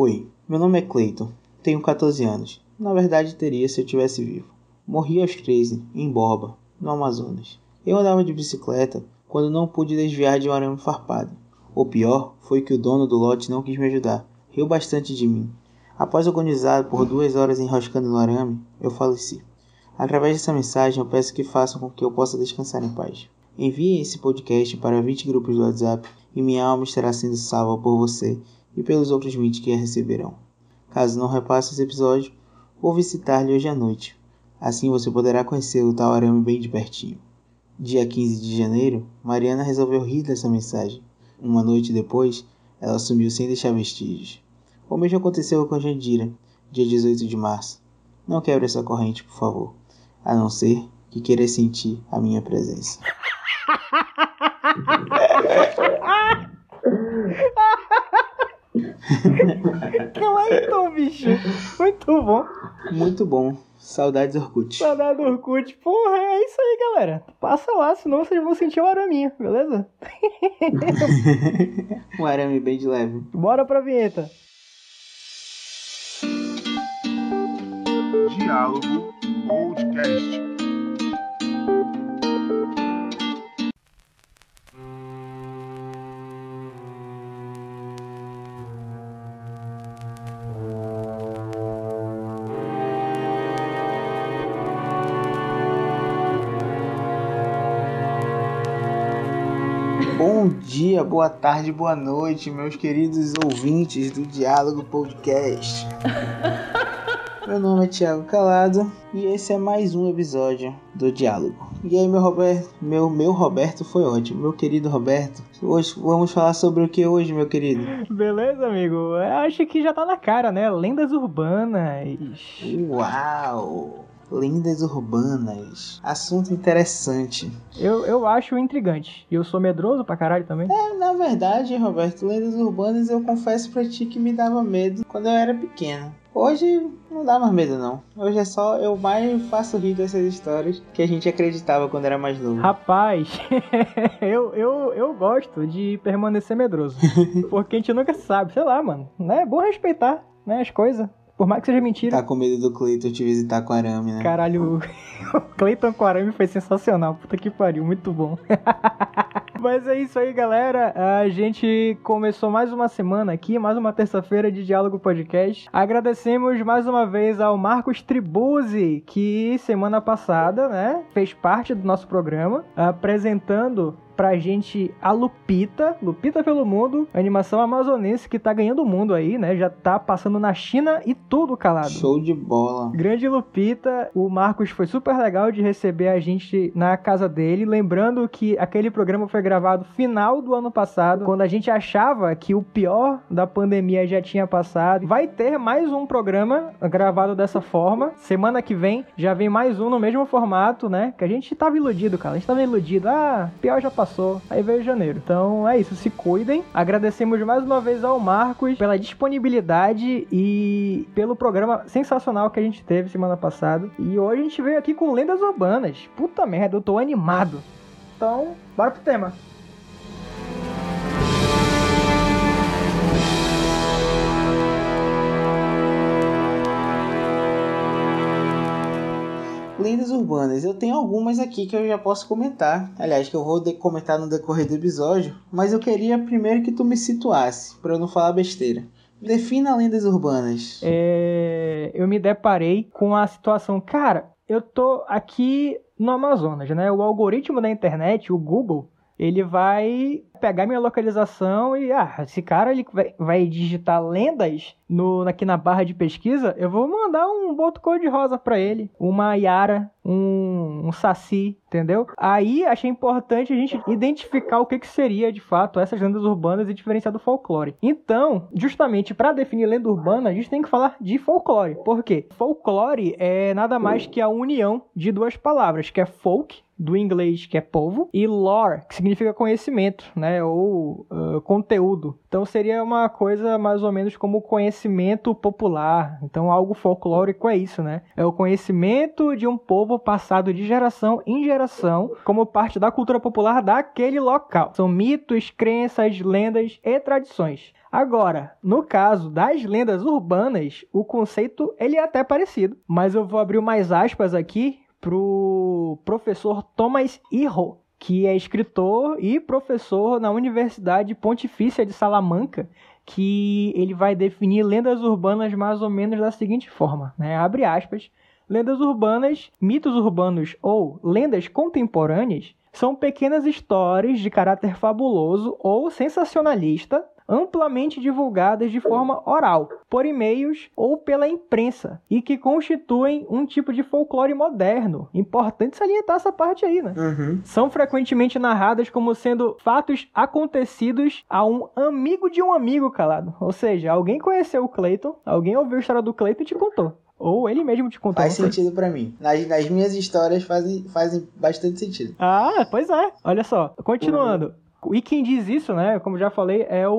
Oi, meu nome é Cleiton, tenho 14 anos. Na verdade, teria se eu tivesse vivo. Morri aos 13, em Borba, no Amazonas. Eu andava de bicicleta quando não pude desviar de um arame farpado. O pior foi que o dono do lote não quis me ajudar. Riu bastante de mim. Após agonizar por duas horas enroscando no arame, eu faleci. Através dessa mensagem, eu peço que façam com que eu possa descansar em paz. Enviem esse podcast para 20 grupos do WhatsApp e minha alma estará sendo salva por você e pelos outros 20 que a receberão. Caso não repasse esse episódio, vou visitar-lhe hoje à noite. Assim você poderá conhecer o tal arame bem de pertinho. Dia 15 de janeiro, Mariana resolveu rir dessa mensagem. Uma noite depois, ela sumiu sem deixar vestígios. O mesmo aconteceu com Jandira, dia 18 de março. Não quebre essa corrente, por favor, a não ser que queira sentir a minha presença. Cleiton, bicho. Muito bom. Muito bom. Saudades Orkut. Saudade do Orkut. Porra, é isso aí, galera. Passa lá, senão vocês vão sentir o araminha, beleza? um arame bem de leve. Bora pra vinheta. Diálogo Podcast. Boa tarde, boa noite, meus queridos ouvintes do Diálogo Podcast. Meu nome é Thiago Calado e esse é mais um episódio do Diálogo. E aí, meu Roberto, meu meu Roberto foi ótimo, meu querido Roberto. Hoje vamos falar sobre o que hoje, meu querido? Beleza, amigo? Eu acho que já tá na cara, né? Lendas urbanas. Uau! Lendas urbanas. Assunto interessante. Eu, eu acho intrigante. E eu sou medroso pra caralho também. É, na verdade, Roberto, lendas urbanas eu confesso pra ti que me dava medo quando eu era pequeno. Hoje não dá mais medo não. Hoje é só eu mais faço rir dessas histórias que a gente acreditava quando era mais novo. Rapaz, eu, eu, eu gosto de permanecer medroso. porque a gente nunca sabe, sei lá, mano. Né? É bom respeitar né, as coisas. Por mais que seja mentira. Tá com medo do Cleiton te visitar com arame, né? Caralho, o Cleiton com arame foi sensacional. Puta que pariu, muito bom. Mas é isso aí, galera. A gente começou mais uma semana aqui, mais uma terça-feira de Diálogo Podcast. Agradecemos mais uma vez ao Marcos Tribuzzi, que semana passada, né, fez parte do nosso programa, apresentando pra gente a Lupita, Lupita pelo Mundo, animação amazonense que tá ganhando o mundo aí, né? Já tá passando na China e tudo calado. Show de bola. Grande Lupita, o Marcos foi super legal de receber a gente na casa dele, lembrando que aquele programa foi gravado final do ano passado, quando a gente achava que o pior da pandemia já tinha passado. Vai ter mais um programa gravado dessa forma. Semana que vem já vem mais um no mesmo formato, né? Que a gente tava iludido, cara. A gente tava iludido. Ah, pior já passou aí veio janeiro. Então é isso, se cuidem. Agradecemos mais uma vez ao Marcos pela disponibilidade e pelo programa sensacional que a gente teve semana passada. E hoje a gente veio aqui com lendas urbanas. Puta merda, eu tô animado. Então, bora pro tema. Lendas urbanas, eu tenho algumas aqui que eu já posso comentar. Aliás, que eu vou comentar no decorrer do episódio. Mas eu queria primeiro que tu me situasse, para eu não falar besteira. Defina lendas urbanas. É, eu me deparei com a situação, cara, eu tô aqui no Amazonas, né? O algoritmo da internet, o Google, ele vai pegar minha localização e, ah, esse cara ele vai, digitar lendas no, aqui na barra de pesquisa, eu vou mandar um boto cor-de-rosa para ele, uma Yara, um, um Saci, entendeu? Aí achei importante a gente identificar o que, que seria de fato essas lendas urbanas e diferenciar do folclore. Então, justamente para definir lenda urbana, a gente tem que falar de folclore. Por quê? Folclore é nada mais que a união de duas palavras, que é folk, do inglês que é povo, e lore, que significa conhecimento, né? Ou uh, conteúdo. Então seria uma coisa mais ou menos como conhecimento popular. Então algo folclórico é isso, né? É o conhecimento de um povo passado de geração em geração como parte da cultura popular daquele local. São mitos, crenças, lendas e tradições. Agora, no caso das lendas urbanas, o conceito ele é até parecido, mas eu vou abrir mais aspas aqui pro professor Thomas Irro, que é escritor e professor na Universidade Pontifícia de Salamanca, que ele vai definir lendas urbanas mais ou menos da seguinte forma, né? Abre aspas. Lendas urbanas, mitos urbanos ou lendas contemporâneas são pequenas histórias de caráter fabuloso ou sensacionalista amplamente divulgadas de forma oral, por e-mails ou pela imprensa, e que constituem um tipo de folclore moderno. Importante salientar essa parte aí, né? Uhum. São frequentemente narradas como sendo fatos acontecidos a um amigo de um amigo calado. Ou seja, alguém conheceu o Clayton, alguém ouviu a história do Clayton e te contou. Ou ele mesmo te contou. Faz sentido pra mim. Nas, nas minhas histórias fazem, fazem bastante sentido. Ah, pois é. Olha só, continuando. E quem diz isso, né, como já falei, é o,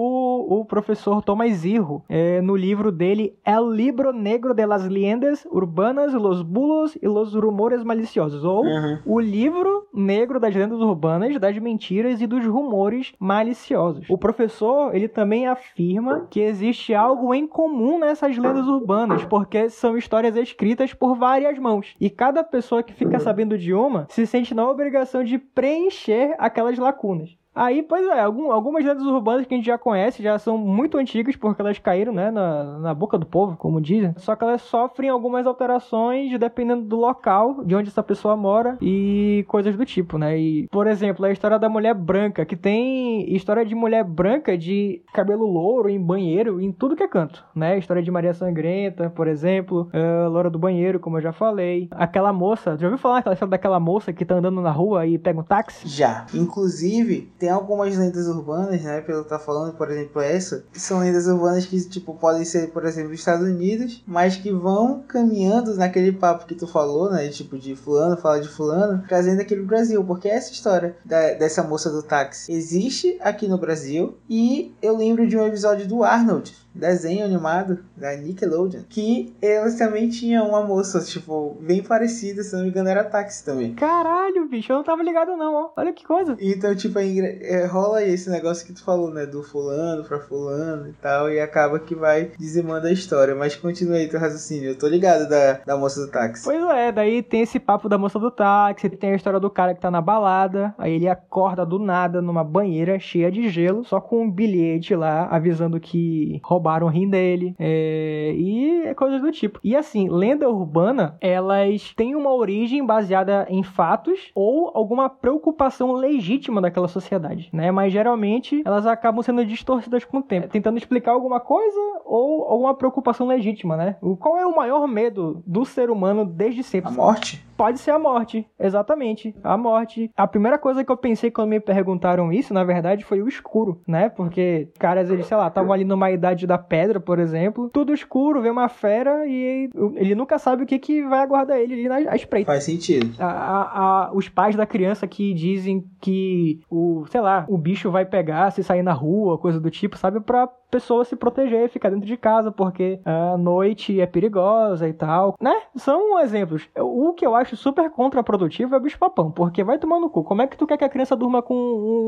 o professor Tomás Irro, é, no livro dele El Libro Negro de las Leyendas Urbanas, Los Bulos e Los Rumores Maliciosos, ou Uhum. o livro negro das lendas urbanas, das mentiras e dos rumores maliciosos. O professor, ele também afirma que existe algo em comum nessas lendas urbanas, porque são histórias escritas por várias mãos. E cada pessoa que fica sabendo de uma se sente na obrigação de preencher aquelas lacunas. Aí, pois é, algum- algumas lendas urbanas que a gente já conhece já são muito antigas porque elas caíram, né, na, na boca do povo, como dizem. Só que elas sofrem algumas alterações dependendo do local, de onde essa pessoa mora e coisas do tipo, né? E, por exemplo, a história da mulher branca, que tem história de mulher branca de cabelo louro em banheiro, em tudo que é canto, né? História de Maria Sangrenta, por exemplo, a Loura do Banheiro, como eu já falei. Aquela moça, já ouviu falar aquela história daquela moça que tá andando na rua e pega um táxi? Já. Inclusive, tem algumas lendas urbanas, né? Pelo que tá falando, por exemplo, essa. que São lendas urbanas que, tipo, podem ser, por exemplo, dos Estados Unidos, mas que vão caminhando naquele papo que tu falou, né? Tipo, de fulano, fala de fulano, trazendo pro Brasil. Porque essa história da- dessa moça do táxi existe aqui no Brasil. E eu lembro de um episódio do Arnold, desenho animado da Nickelodeon, que eles também tinham uma moça, tipo, bem parecida, se não me engano, era táxi também. Caralho, bicho, eu não tava ligado não, ó. Olha que coisa. Então, tipo, é é, rola esse negócio que tu falou, né? Do fulano pra fulano e tal, e acaba que vai dizimando a história. Mas continua aí teu raciocínio. Eu tô ligado da, da moça do táxi. Pois é, daí tem esse papo da moça do táxi, tem a história do cara que tá na balada, aí ele acorda do nada numa banheira cheia de gelo, só com um bilhete lá avisando que roubaram o rim dele, é, e é coisas do tipo. E assim, lenda urbana, elas têm uma origem baseada em fatos ou alguma preocupação legítima daquela sociedade, né? Mas geralmente elas acabam sendo distorcidas com o tempo, tentando explicar alguma coisa ou alguma preocupação legítima, né? Qual é o maior medo do ser humano desde sempre? A morte? Pode ser a morte, exatamente, a morte. A primeira coisa que eu pensei quando me perguntaram isso, na verdade, foi o escuro, né? Porque caras, eles, sei lá, estavam ali numa idade da pedra, por exemplo, tudo escuro, vê uma fera e ele nunca sabe o que, que vai aguardar ele ali na espreita. Faz sentido. A- a- a- os pais da criança que dizem que o, sei lá, o bicho vai pegar se sair na rua, coisa do tipo, sabe? Pra pessoa se proteger, ficar dentro de casa, porque a noite é perigosa e tal, né? São exemplos. O que eu acho super contraprodutivo é o bicho papão, porque vai tomar no cu. Como é que tu quer que a criança durma com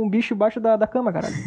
um bicho embaixo da, da cama, caralho?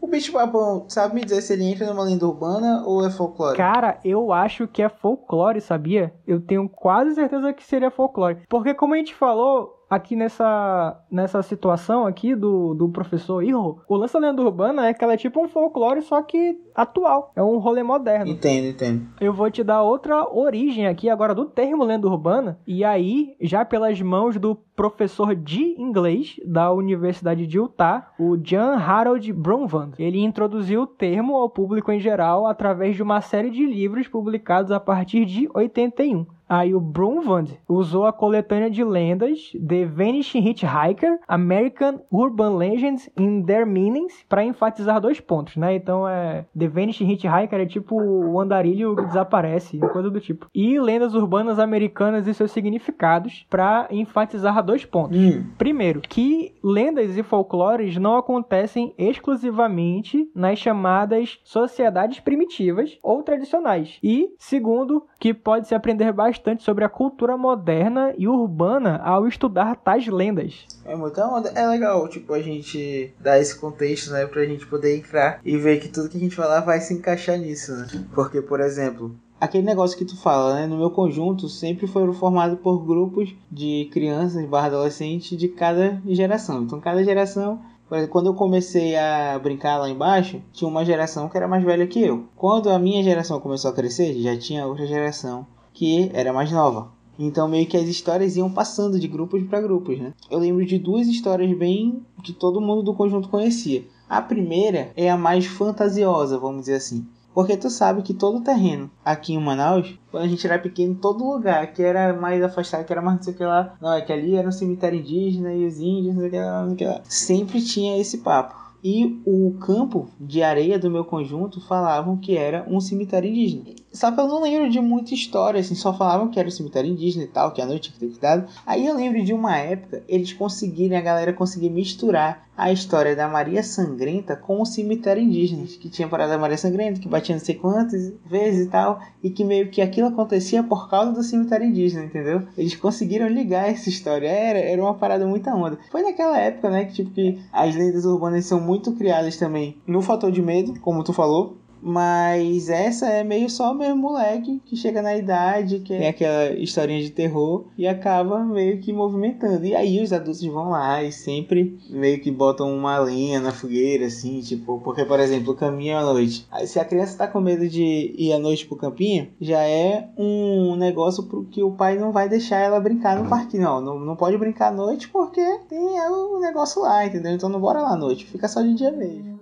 O bicho papão, sabe me dizer se ele entra numa lenda urbana ou é folclore? Cara, eu acho que é folclore, sabia? Eu tenho quase certeza que seria folclore. Porque como a gente falou aqui nessa, nessa situação aqui do, do professor Irro, o lance da lenda urbana é que ela é tipo um folclore, só que atual. É um rolê moderno. Entendo, entendo. Eu vou te dar outra origem aqui agora do termo lenda urbana. E aí, já pelas mãos do professor de inglês da Universidade de Utah, o John Harold Bromvand. Ele introduziu o termo ao público em geral através de uma série de livros publicados a partir de 81. Aí o Bromvand usou a coletânea de lendas The Vanishing Hitchhiker, American Urban Legends in Their Meanings, para enfatizar dois pontos, né? Então é The Vanishing Hitchhiker é tipo o andarilho que desaparece, coisa do tipo. E lendas urbanas americanas e seus significados para enfatizar dois pontos. Hum, Primeiro, que lendas e folclores não acontecem exclusivamente nas chamadas sociedades primitivas ou tradicionais. E, segundo, que pode-se aprender bastante bastante sobre a cultura moderna e urbana ao estudar tais lendas. É muita onda. É legal, tipo, a gente dar esse contexto, né? Pra gente poder entrar e ver que tudo que a gente falar vai se encaixar nisso, né? Porque, por exemplo, aquele negócio que tu fala, né? No meu conjunto sempre foram formados por grupos de crianças barra adolescentes de cada geração. Então cada geração quando eu comecei a brincar lá embaixo, tinha uma geração que era mais velha que eu. Quando a minha geração começou a crescer, já tinha outra geração que era mais nova. Então meio que as histórias iam passando de grupos para grupos, né? Eu lembro de duas histórias bem que todo mundo do conjunto conhecia. A primeira é a mais fantasiosa, vamos dizer assim. Porque tu sabe que todo terreno aqui em Manaus, quando a gente era pequeno, todo lugar que era mais afastado, que era mais não sei o que lá, não, é que ali era um cemitério indígena e os índios, não sei o que lá, não sei o que lá. Sempre tinha esse papo. E o campo de areia do meu conjunto falavam que era um cemitério indígena. Só que eu não lembro de muita história, assim, só falavam que era um cemitério indígena e tal, que a noite tinha que ter. Aí eu lembro de uma época, eles conseguirem, a galera conseguir misturar a história da Maria Sangrenta com o cemitério indígena, que tinha parado a Maria Sangrenta, que batia não sei quantas vezes e tal, e que meio que aquilo acontecia por causa do cemitério indígena, entendeu? Eles conseguiram ligar essa história, era, era uma parada muito onda. Foi naquela época, né, que tipo que as lendas urbanas são muito criadas também no fator de medo, como tu falou, mas essa é meio só mesmo moleque que chega na idade, que tem aquela historinha de terror e acaba meio que movimentando. E aí os adultos vão lá e sempre meio que botam uma lenha na fogueira, assim, tipo, porque, por exemplo, o caminho à noite. Se a criança tá com medo de ir à noite pro campinho, já é um negócio pro que o pai não vai deixar ela brincar no parquinho. Não, não, não pode brincar à noite porque tem o negócio lá, entendeu? Então não bora lá à noite, fica só de dia mesmo.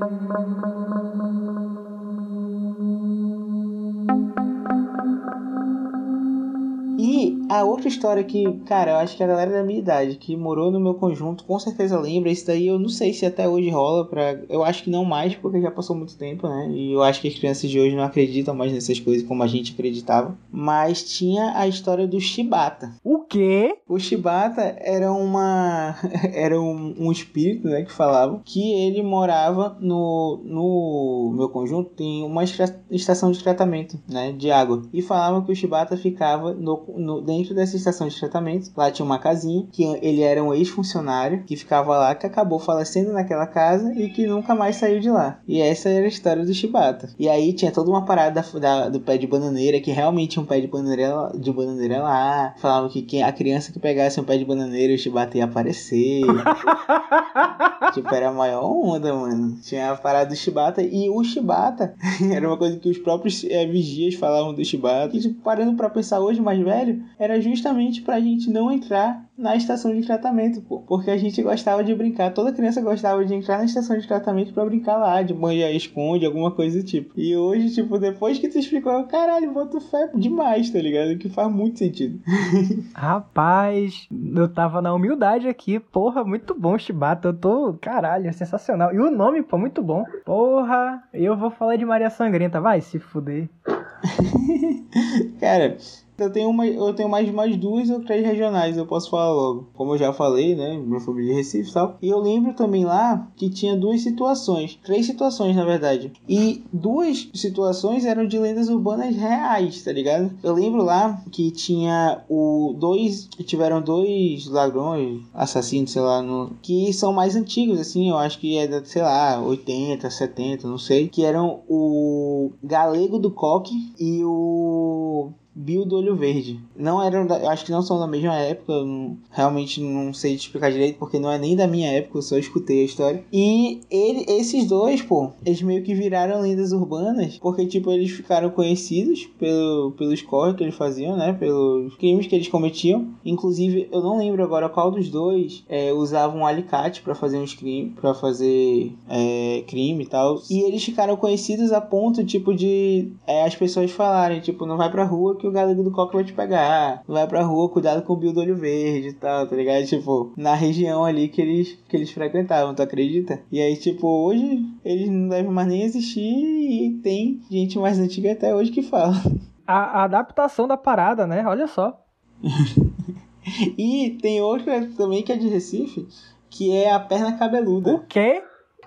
Thank you. A outra história que, cara, eu acho que a galera da minha idade que morou no meu conjunto com certeza lembra. Isso daí eu não sei se até hoje rola. Pra... Eu acho que não mais, porque já passou muito tempo, né? E eu acho que as crianças de hoje não acreditam mais nessas coisas como a gente acreditava. Mas tinha a história do Shibata. O quê? O Shibata era uma. era um, um espírito, né? Que falava que ele morava no, no meu conjunto. Tem uma estação de tratamento, né? De água. E falavam que o Shibata ficava no, no, dentro dessa estação de tratamento. Lá tinha uma casinha, que ele era um ex-funcionário que ficava lá, que acabou falecendo naquela casa e que nunca mais saiu de lá. E essa era a história do Shibata. E aí tinha toda uma parada da, da, do pé de bananeira, que realmente tinha um pé de bananeira, de bananeira lá. Falavam que quem, a criança que pegasse um pé de bananeira, o Shibata ia aparecer. tipo, era a maior onda, mano. Tinha a parada do Shibata e o Shibata era uma coisa que os próprios é, vigias falavam do Shibata. E, tipo, parando pra pensar hoje, mais velho, era justamente pra gente não entrar na estação de tratamento, pô. Porque a gente gostava de brincar, toda criança gostava de entrar na estação de tratamento para brincar lá, de banhar esconde, alguma coisa do tipo. E hoje, tipo, depois que tu explicou, caralho, boto fé demais, tá ligado? Que faz muito sentido. Rapaz, eu tava na humildade aqui, porra, muito bom Chibata, eu tô, caralho, sensacional. E o nome, pô, muito bom. Porra, eu vou falar de Maria Sangrenta, vai se fuder. Cara, eu tenho, uma, eu tenho mais, mais duas ou três regionais, eu posso falar logo. Como eu já falei, né? Minha família de Recife e tal. E eu lembro também lá que tinha duas situações. Três situações, na verdade. E duas situações eram de lendas urbanas reais, tá ligado? Eu lembro lá que tinha o dois. Tiveram dois ladrões, assassinos, sei lá, no, que são mais antigos, assim. Eu acho que é da, sei lá, 80, 70, não sei. Que eram o Galego do Coque e o Bill do Olho Verde. Não eram, da, acho que não são da mesma época, não, realmente não sei te explicar direito porque não é nem da minha época, eu só escutei a história. E ele, esses dois, pô, eles meio que viraram lendas urbanas porque, tipo, eles ficaram conhecidos pelo, pelos corres que eles faziam, né? Pelos crimes que eles cometiam. Inclusive, eu não lembro agora qual dos dois é, usava um alicate para fazer uns crimes, para fazer é, crime e tal. E eles ficaram conhecidos a ponto, tipo, de é, as pessoas falarem, tipo, não vai pra rua que o galego do coque vai te pegar. Vai pra rua, cuidado com o Bill do olho verde e tal, tá ligado? Tipo, na região ali que eles, que eles frequentavam, tu acredita? E aí, tipo, hoje eles não devem mais nem existir e tem gente mais antiga até hoje que fala. A, a adaptação da parada, né? Olha só. e tem outra também que é de Recife, que é a perna cabeluda. O quê?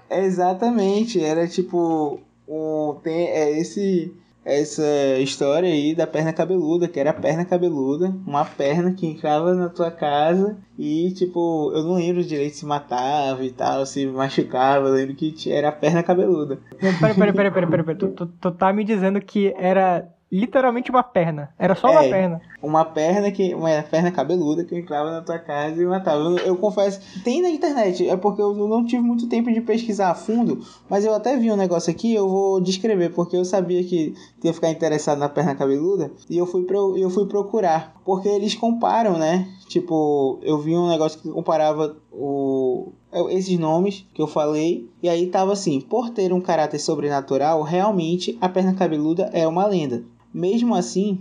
Exatamente, era tipo o, tem é esse essa história aí da perna cabeluda, que era a perna cabeluda, uma perna que entrava na tua casa e, tipo, eu não lembro direito se matava e tal, se machucava, eu lembro que era a perna cabeluda. Pera, pera, pera, pera, pera, pera. Tu, tu, tu tá me dizendo que era literalmente uma perna. Era só uma É. perna. Uma perna que. Uma perna cabeluda que entrava na tua casa e matava. Eu, eu confesso, tem na internet, é porque eu não tive muito tempo de pesquisar a fundo, mas eu até vi um negócio aqui, eu vou descrever, porque eu sabia que ia ficar interessado na perna cabeluda, e eu fui, pro, eu fui procurar. Porque eles comparam, né? Tipo, eu vi um negócio que comparava o. Esses nomes que eu falei, e aí tava assim: por ter um caráter sobrenatural, realmente a perna cabeluda é uma lenda. Mesmo assim,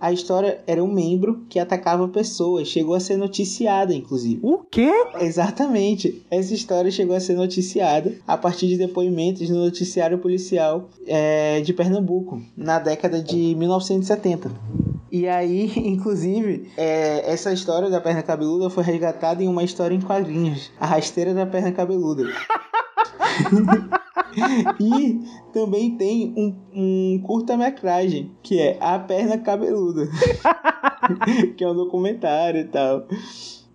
a história era um membro que atacava pessoas, chegou a ser noticiada, inclusive. O quê? Exatamente. Essa história chegou a ser noticiada a partir de depoimentos no noticiário policial é, de Pernambuco, na década de 1970. E aí, inclusive, é, essa história da perna cabeluda foi resgatada em uma história em quadrinhos, A Rasteira da Perna Cabeluda. e também tem um, um curta-metragem que é A Perna Cabeluda, que é um documentário e tal.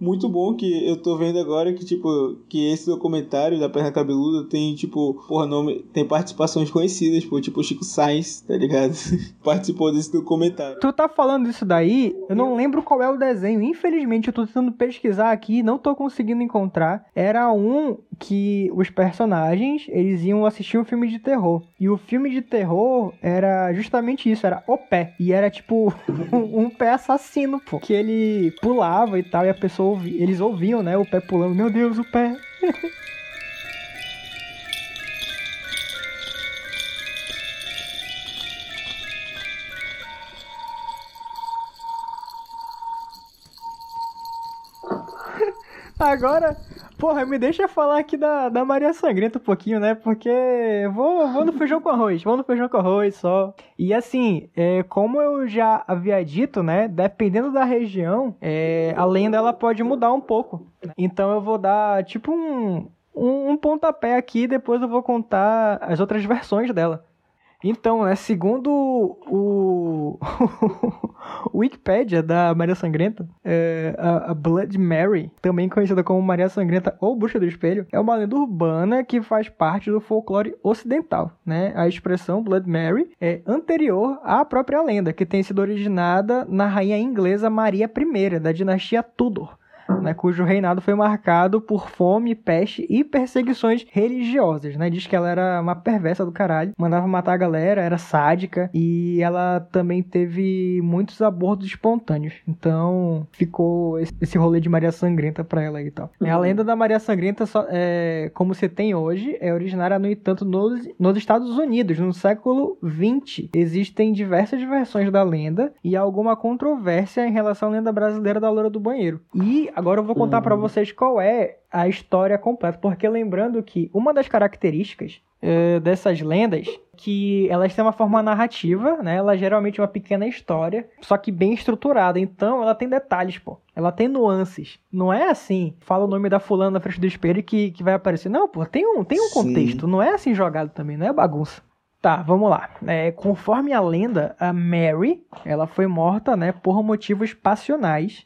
Muito bom que eu tô vendo agora que, tipo, que esse documentário da Perna Cabeluda tem, tipo, porra, nome, tem participações conhecidas, pô, tipo Chico Sainz, tá ligado? Participou desse documentário. Tu tá falando isso daí, eu não lembro qual é o desenho. Infelizmente, eu tô tentando pesquisar aqui, não tô conseguindo encontrar. Era um que os personagens, eles iam assistir um filme de terror. E o filme de terror era justamente isso, era o pé. E era tipo um, um pé assassino, pô. Que ele pulava e tal, e a pessoa ouvi, eles ouviam, né, o pé pulando. Meu Deus, o pé. Agora, porra, me deixa falar aqui da, da Maria Sangrenta um pouquinho, né? Porque vou, vou no feijão com arroz, vou no feijão com arroz só. E assim, é, como eu já havia dito, né? Dependendo da região, é, a lenda ela pode mudar um pouco. Então eu vou dar tipo um, um, um pontapé aqui e depois eu vou contar as outras versões dela. Então, né, segundo o, o Wikipedia da Maria Sangrenta, é, a, a Blood Mary, também conhecida como Maria Sangrenta ou Bruxa do Espelho, é uma lenda urbana que faz parte do folclore ocidental. Né? A expressão Blood Mary é anterior à própria lenda, que tem sido originada na rainha inglesa Maria I, da dinastia Tudor né, cujo reinado foi marcado por fome, peste e perseguições religiosas, né? Diz que ela era uma perversa do caralho, mandava matar a galera, era sádica e ela também teve muitos abortos espontâneos. Então ficou esse, rolê de Maria Sangrenta pra ela e tal. Uhum. A lenda da Maria Sangrenta, só, é, como se tem hoje, é originária, no entanto, nos, nos Estados Unidos, no século XX. Existem diversas versões da lenda e alguma controvérsia em relação à lenda brasileira da loura do banheiro. E agora eu vou contar pra vocês qual é a história completa, porque lembrando que uma das características eh, dessas lendas que elas têm uma forma narrativa, né? Ela geralmente é uma pequena história, só que bem estruturada. Então ela tem detalhes, pô. Ela tem nuances. Não é assim, fala o nome da fulana na frente do espelho que, que vai aparecer. Não, pô, tem um, tem um Sim. contexto. Não é assim jogado também, não é bagunça. Tá, vamos lá. É, conforme a lenda, a Mary, ela foi morta, né, por motivos passionais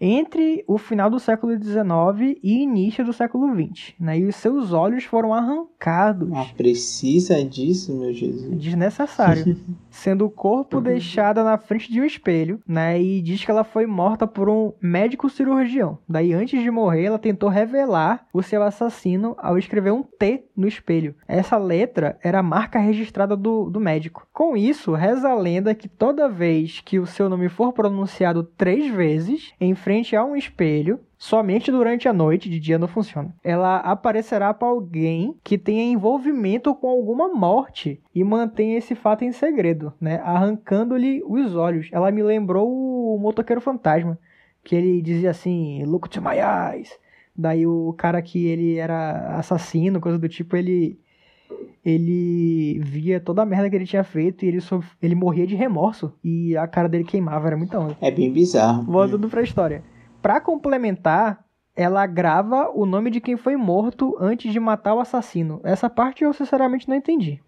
entre o final do século XIX e início do século XX, né? E os seus olhos foram arrancados. Ah, precisa disso, meu Jesus. Desnecessário. sendo o corpo deixado na frente de um espelho, né? E diz que ela foi morta por um médico cirurgião. Daí, antes de morrer, ela tentou revelar o seu assassino ao escrever um T no espelho. Essa letra era a marca registrada do, do médico. Com isso, reza a lenda que toda vez que o seu nome for pronunciado três vezes em frente a um espelho, somente durante a noite, de dia não funciona. Ela aparecerá para alguém que tenha envolvimento com alguma morte e mantenha esse fato em segredo, né? Arrancando-lhe os olhos. Ela me lembrou o motoqueiro fantasma, que ele dizia assim: "Look to my eyes". Daí o cara que ele era assassino, coisa do tipo, ele ele via toda a merda que ele tinha feito e ele, sof- ele morria de remorso e a cara dele queimava, era muito onda. É bem bizarro. Voltando pra história. Pra complementar, ela grava o nome de quem foi morto antes de matar o assassino. Essa parte eu sinceramente não entendi.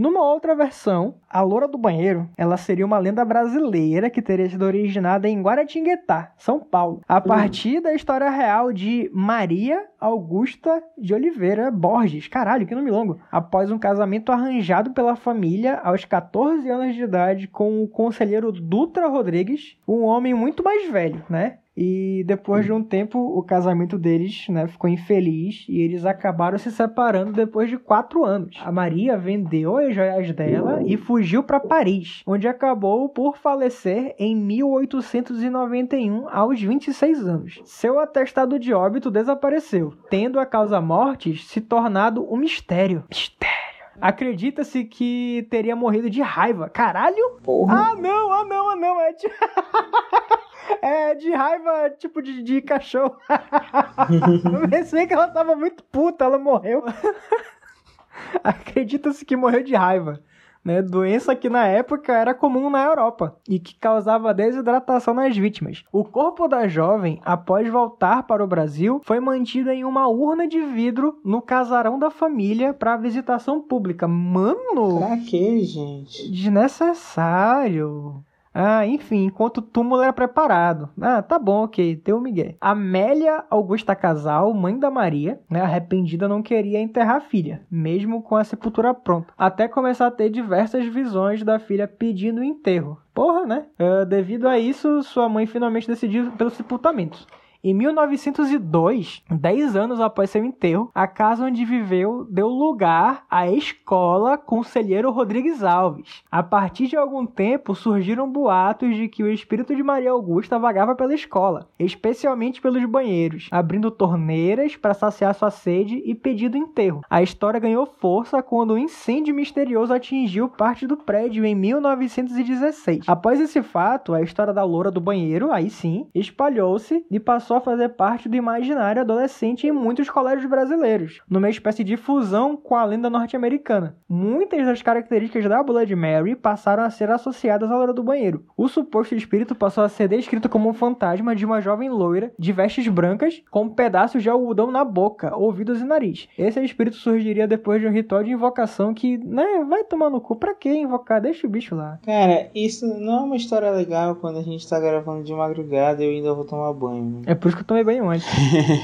Numa outra versão, a Loura do Banheiro, ela seria uma lenda brasileira que teria sido originada em Guaratinguetá, São Paulo, a partir da história real de Maria Augusta de Oliveira Borges. Caralho, que nome longo. Após um casamento arranjado pela família aos 14 anos de idade com o conselheiro Dutra Rodrigues, um homem muito mais velho, né? E depois de um tempo, o casamento deles né, ficou infeliz e eles acabaram se separando depois de quatro anos. A Maria vendeu as joias dela e fugiu para Paris, onde acabou por falecer em 1891 aos 26 anos. Seu atestado de óbito desapareceu, tendo a causa-mortes se tornado um mistério. Mistério. Acredita-se que teria morrido de raiva. Caralho! Porra. Ah, não, ah, não, ah, não. De, é de raiva, tipo de, de cachorro. Eu pensei que ela tava muito puta, ela morreu. Acredita-se que morreu de raiva. Né, doença que na época era comum na Europa e que causava desidratação nas vítimas. O corpo da jovem, após voltar para o Brasil, foi mantido em uma urna de vidro no casarão da família para visitação pública. Mano, Pra quê, gente? desnecessário. Ah, enfim, enquanto o túmulo era preparado. Ah, tá bom, ok, tem o Miguel. Amélia Augusta Casal, mãe da Maria, né, arrependida, não queria enterrar a filha, mesmo com a sepultura pronta, até começar a ter diversas visões da filha pedindo enterro. Porra, né? Ah, devido a isso, sua mãe finalmente decidiu pelo sepultamento. Em 1902, 10 anos após seu enterro, a casa onde viveu deu lugar à escola Conselheiro Rodrigues Alves. A partir de algum tempo, surgiram boatos de que o espírito de Maria Augusta vagava pela escola, especialmente pelos banheiros, abrindo torneiras para saciar sua sede e pedindo enterro. A história ganhou força quando um incêndio misterioso atingiu parte do prédio em 1916. Após esse fato, a história da loura do banheiro, aí sim, espalhou-se e passou a fazer parte do imaginário adolescente em muitos colégios brasileiros, numa espécie de fusão com a lenda norte-americana. Muitas das características da Blood Mary passaram a ser associadas à loura do banheiro. O suposto espírito passou a ser descrito como um fantasma de uma jovem loira de vestes brancas com pedaços de algodão na boca, ouvidos e nariz. Esse espírito surgiria depois de um ritual de invocação que, né, vai tomar no cu. Pra que invocar? Deixa o bicho lá. Cara, isso não é uma história legal quando a gente tá gravando de madrugada e eu ainda vou tomar banho. né? É por isso que eu tomei banho antes.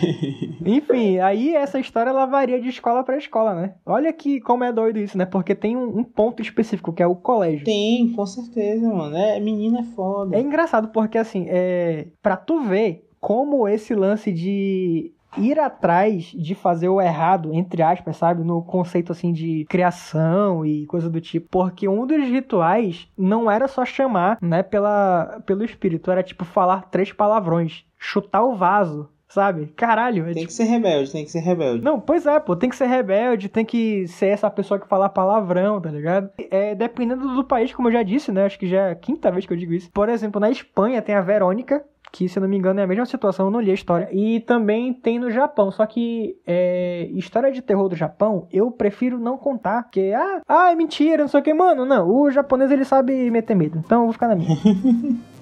Enfim, aí essa história ela varia de escola pra escola, né? Olha que como é doido isso, né? Porque tem um, um ponto específico que é o colégio. Tem, com certeza, mano. É, menina é foda. É engraçado porque assim, é para tu ver como esse lance de ir atrás de fazer o errado, entre aspas, sabe, no conceito assim de criação e coisa do tipo, porque um dos rituais não era só chamar, né, pela pelo espírito, era tipo falar três palavrões, chutar o vaso, sabe? Caralho, é Tem tipo- que ser rebelde, tem que ser rebelde. não, pois é, pô, tem que ser rebelde, tem que ser essa pessoa que fala palavrão, tá ligado? É, dependendo do país, como eu já disse, né? Acho que já é a quinta vez que eu digo isso. Por exemplo, na Espanha tem a Verônica, que se eu não me engano é a mesma situação, eu não li a história. E também tem no Japão, só que é, história de terror do Japão eu prefiro não contar, porque, ah, ah, é mentira, não sei o que, mano, não, o japonês ele sabe meter medo, então eu vou ficar na minha.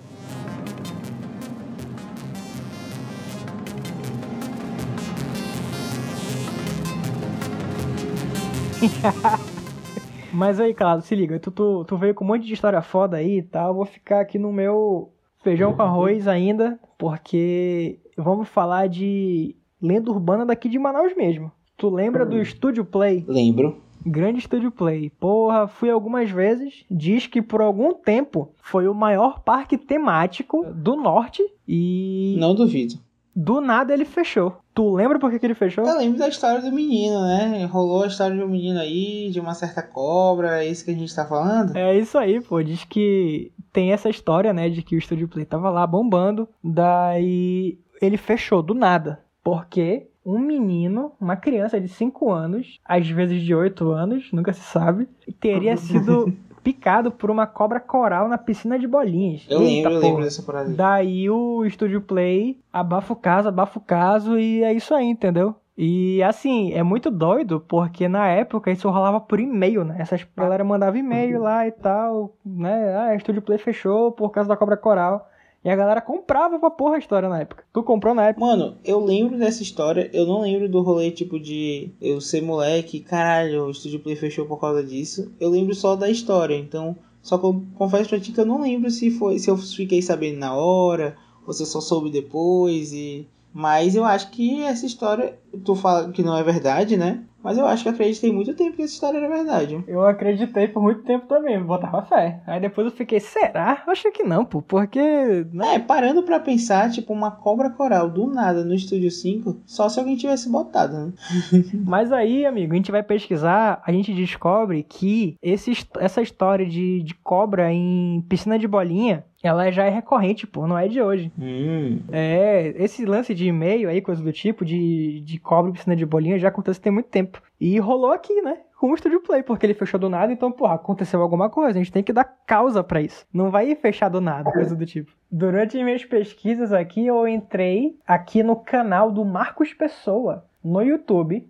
Mas aí, claro, se liga, tu, tu, tu veio com um monte de história foda aí e tal. Eu vou ficar aqui no meu feijão com arroz ainda, porque vamos falar de lenda urbana daqui de Manaus mesmo. Tu lembra do Studio Play? Lembro. Grande Studio Play. Porra, fui algumas vezes. Diz que por algum tempo foi o maior parque temático do norte e Não duvido. do nada ele fechou. Tu lembra por que, que ele fechou? Eu lembro da história do menino, né? Rolou a história de um menino aí, de uma certa cobra, é isso que a gente tá falando? É isso aí, pô. Diz que tem essa história, né, de que o Studio Play tava lá bombando, daí ele fechou do nada. Porque um menino, uma criança de 5 anos, às vezes de 8 anos, nunca se sabe, teria sido picado por uma cobra coral na piscina de bolinhas. Eu Eita, lembro, eu lembro dessa parada. aí. Daí o Studio Play abafa o caso, abafa o caso e é isso aí, entendeu? E assim, é muito doido, porque na época isso rolava por e-mail, né? Essas galera mandava e-mail lá e tal, né? Ah, Studio Play fechou por causa da cobra coral. E a galera comprava pra porra a história na época. Tu comprou na época? Mano, eu lembro dessa história, eu não lembro do rolê tipo de eu ser moleque, caralho, o Estúdio Play fechou por causa disso. Eu lembro só da história, então. Só que eu confesso pra ti que eu não lembro se foi. se eu fiquei sabendo na hora, ou se eu só soube depois e. Mas eu acho que essa história, tu fala que não é verdade, né? Mas eu acho que acreditei muito tempo que essa história era verdade. Eu acreditei por muito tempo também, botava fé. Aí depois eu fiquei, será? Acho que não, pô, porque. Né? É, parando pra pensar, tipo, uma cobra coral do nada no Estúdio 5, só se alguém tivesse botado, né? Mas aí, amigo, a gente vai pesquisar, a gente descobre que esse, essa história de, de cobra em piscina de bolinha ela já é recorrente, pô, não é de hoje. Hum. É, esse lance de e-mail aí, coisa do tipo, de, de cobra e piscina de bolinha, já acontece tem muito tempo. E rolou aqui, né? Com o Studio Play, porque ele fechou do nada, então, porra, aconteceu alguma coisa, a gente tem que dar causa para isso. Não vai fechar do nada, coisa do tipo. Durante minhas pesquisas aqui, eu entrei aqui no canal do Marcos Pessoa no YouTube.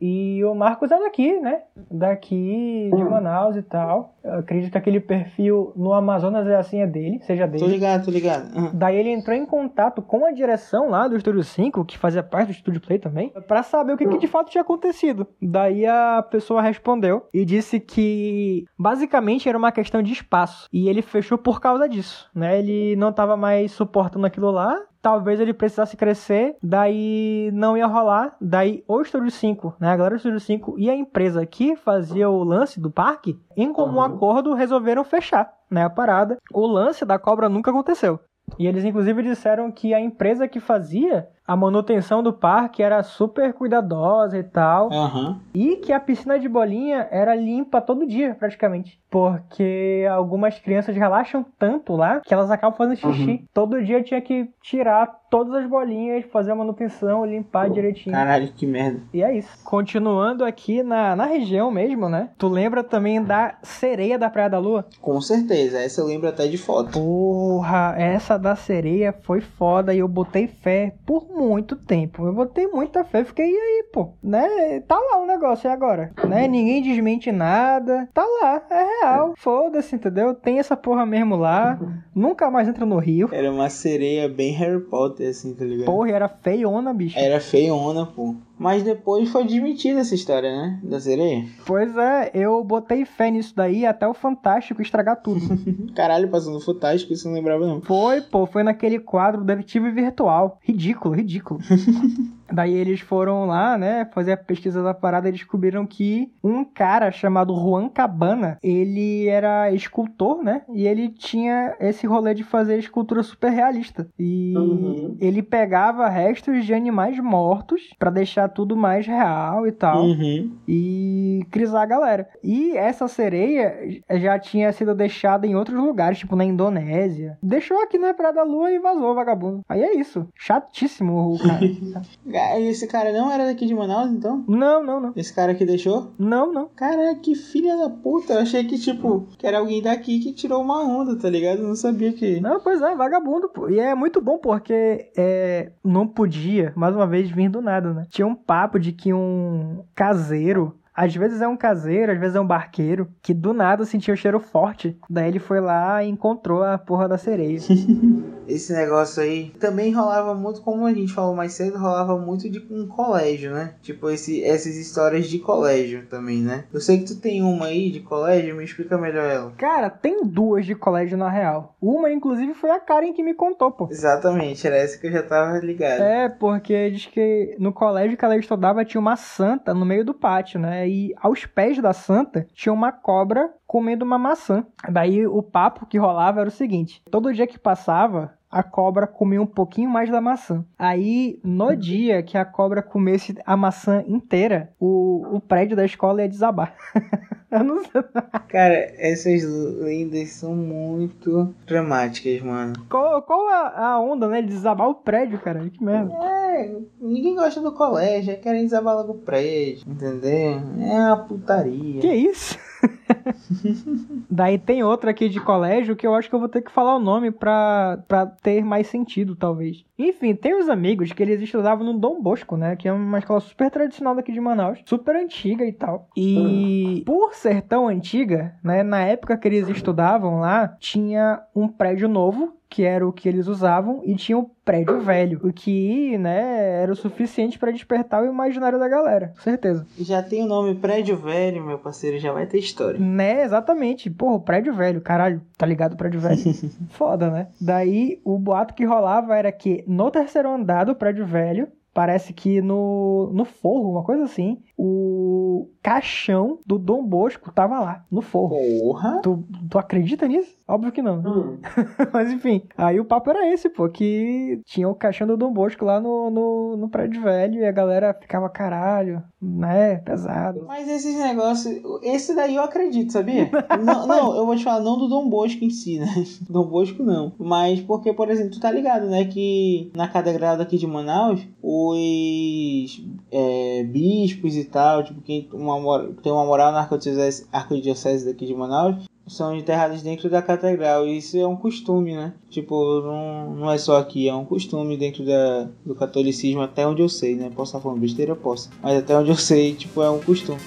E o Marcos é daqui, né? Daqui de Manaus e tal. Eu acredito que aquele perfil no Amazonas é assim, é dele, seja dele. Tô ligado, tô ligado. Uhum. Daí ele entrou em contato com a direção lá do Estúdio 5, que fazia parte do Estúdio Play também, para saber o que, que, de fato tinha acontecido. Daí a pessoa respondeu e disse que basicamente era uma questão de espaço. E ele fechou por causa disso, né? Ele não estava mais suportando aquilo lá talvez ele precisasse crescer, daí não ia rolar, daí o Estúdio 5, né, a galera do Estúdio 5 e a empresa que fazia o lance do parque, em comum uhum. acordo, resolveram fechar, né, a parada. O lance da cobra nunca aconteceu. E eles inclusive disseram que a empresa que fazia a manutenção do parque era super cuidadosa e tal. Uhum. E que a piscina de bolinha era limpa todo dia, praticamente. Porque algumas crianças relaxam tanto lá que elas acabam fazendo xixi. Uhum. Todo dia tinha que tirar todas as bolinhas, fazer a manutenção, limpar direitinho. Caralho, que merda. E é isso. Continuando aqui na, na região mesmo, né? Tu lembra também da sereia da Praia da Lua? Com certeza, essa eu lembro até de foto. Porra, essa da sereia foi foda e eu botei fé por muito tempo. Eu botei muita fé, fiquei aí, pô, né? Tá lá o negócio, e agora? Né? Ninguém desmente nada. Tá lá, é real. Foda-se, entendeu? Tem essa porra mesmo lá. Nunca mais entra no rio. Era uma sereia bem Harry Potter, assim, tá ligado? Porra, era feiona, bicho. Era feiona, pô. Mas depois foi desmentida essa história, né? Da sereia. Pois é, eu botei fé nisso daí até o Fantástico estragar tudo. Caralho, passou no Fantástico, isso não lembrava não. Foi, pô, foi naquele quadro Detetive Virtual. Ridículo, ridículo. Daí eles foram lá, né, fazer a pesquisa da parada e descobriram que um cara chamado Juan Cabana, ele era escultor, né? E ele tinha esse rolê de fazer escultura super realista. E uhum. ele pegava restos de animais mortos para deixar tudo mais real e tal. Uhum. E crisar a galera. E essa sereia já tinha sido deixada em outros lugares, tipo na Indonésia. Deixou aqui na Praia da Lua e vazou, vagabundo. Aí é isso. Chatíssimo o cara. Esse cara não era daqui de Manaus, então? Não, não, não. Esse cara que deixou? Não, não. Caraca, que filha da puta. Eu achei que, tipo, que era alguém daqui que tirou uma onda, tá ligado? Eu não sabia que. Não, pois é, vagabundo, pô. E é muito bom porque é, não podia, mais uma vez, vir do nada, né? Tinha um papo de que um caseiro às vezes é um caseiro, às vezes é um barqueiro, que do nada sentiu um cheiro forte. Daí ele foi lá e encontrou a porra da sereia. Esse negócio aí também rolava muito, como a gente falou mais cedo, rolava muito de um colégio, né? Tipo, esse, essas histórias de colégio também, né? Eu sei que tu tem uma aí de colégio, me explica melhor ela. Cara, tem duas de colégio na real. Uma, inclusive, foi a Karen que me contou, pô. Exatamente, era essa que eu já tava ligado. É, porque diz que no colégio que ela estudava tinha uma santa no meio do pátio, né? E aos pés da santa tinha uma cobra comendo uma maçã. Daí o papo que rolava era o seguinte: todo dia que passava, a cobra comia um pouquinho mais da maçã. Aí, no dia que a cobra comesse a maçã inteira, o, o prédio da escola ia desabar. Eu não sei. Cara, essas lendas são muito dramáticas, mano. Qual, qual a, a onda, né? De desabar o prédio, cara? Que merda. É, ninguém gosta do colégio, é querem desabar logo o prédio, entendeu? É uma putaria. Que isso? Daí tem outra aqui de colégio que eu acho que eu vou ter que falar o nome pra, pra ter mais sentido, talvez. Enfim, tem os amigos que eles estudavam no Dom Bosco, né? Que é uma escola super tradicional daqui de Manaus, super antiga e tal. E por ser tão antiga, né? Na época que eles estudavam lá, tinha um prédio novo que era o que eles usavam, e tinha o prédio velho, o que, né, era o suficiente para despertar o imaginário da galera, com certeza. Já tem o nome prédio velho, meu parceiro, já vai ter história. Né, exatamente. Porra, o prédio velho, caralho, tá ligado o prédio velho? Foda, né? Daí, o boato que rolava era que no terceiro andar do prédio velho, parece que no, no forro, uma coisa assim, o caixão do Dom Bosco tava lá, no forro. Porra! Tu, tu acredita nisso? Óbvio que não. Hum. Mas enfim, aí o papo era esse, pô, que tinha o caixão do Dom Bosco lá no, no, no prédio velho e a galera ficava, caralho, né, pesado. Mas esses negócios, esse daí eu acredito, sabia? não, não, eu vou te falar, não do Dom Bosco em si, né? Dom Bosco não. Mas porque, por exemplo, tu tá ligado, né, que na catedral daqui de Manaus, os é, bispos e tal, tipo, quem uma, tem uma moral na arquidiocese, arquidiocese daqui de Manaus, são enterrados dentro da catedral. E isso é um costume, né? Tipo, não, não é só aqui, é um costume dentro da, do catolicismo, até onde eu sei, né? Posso estar falando besteira? Posso. Mas até onde eu sei, tipo, é um costume.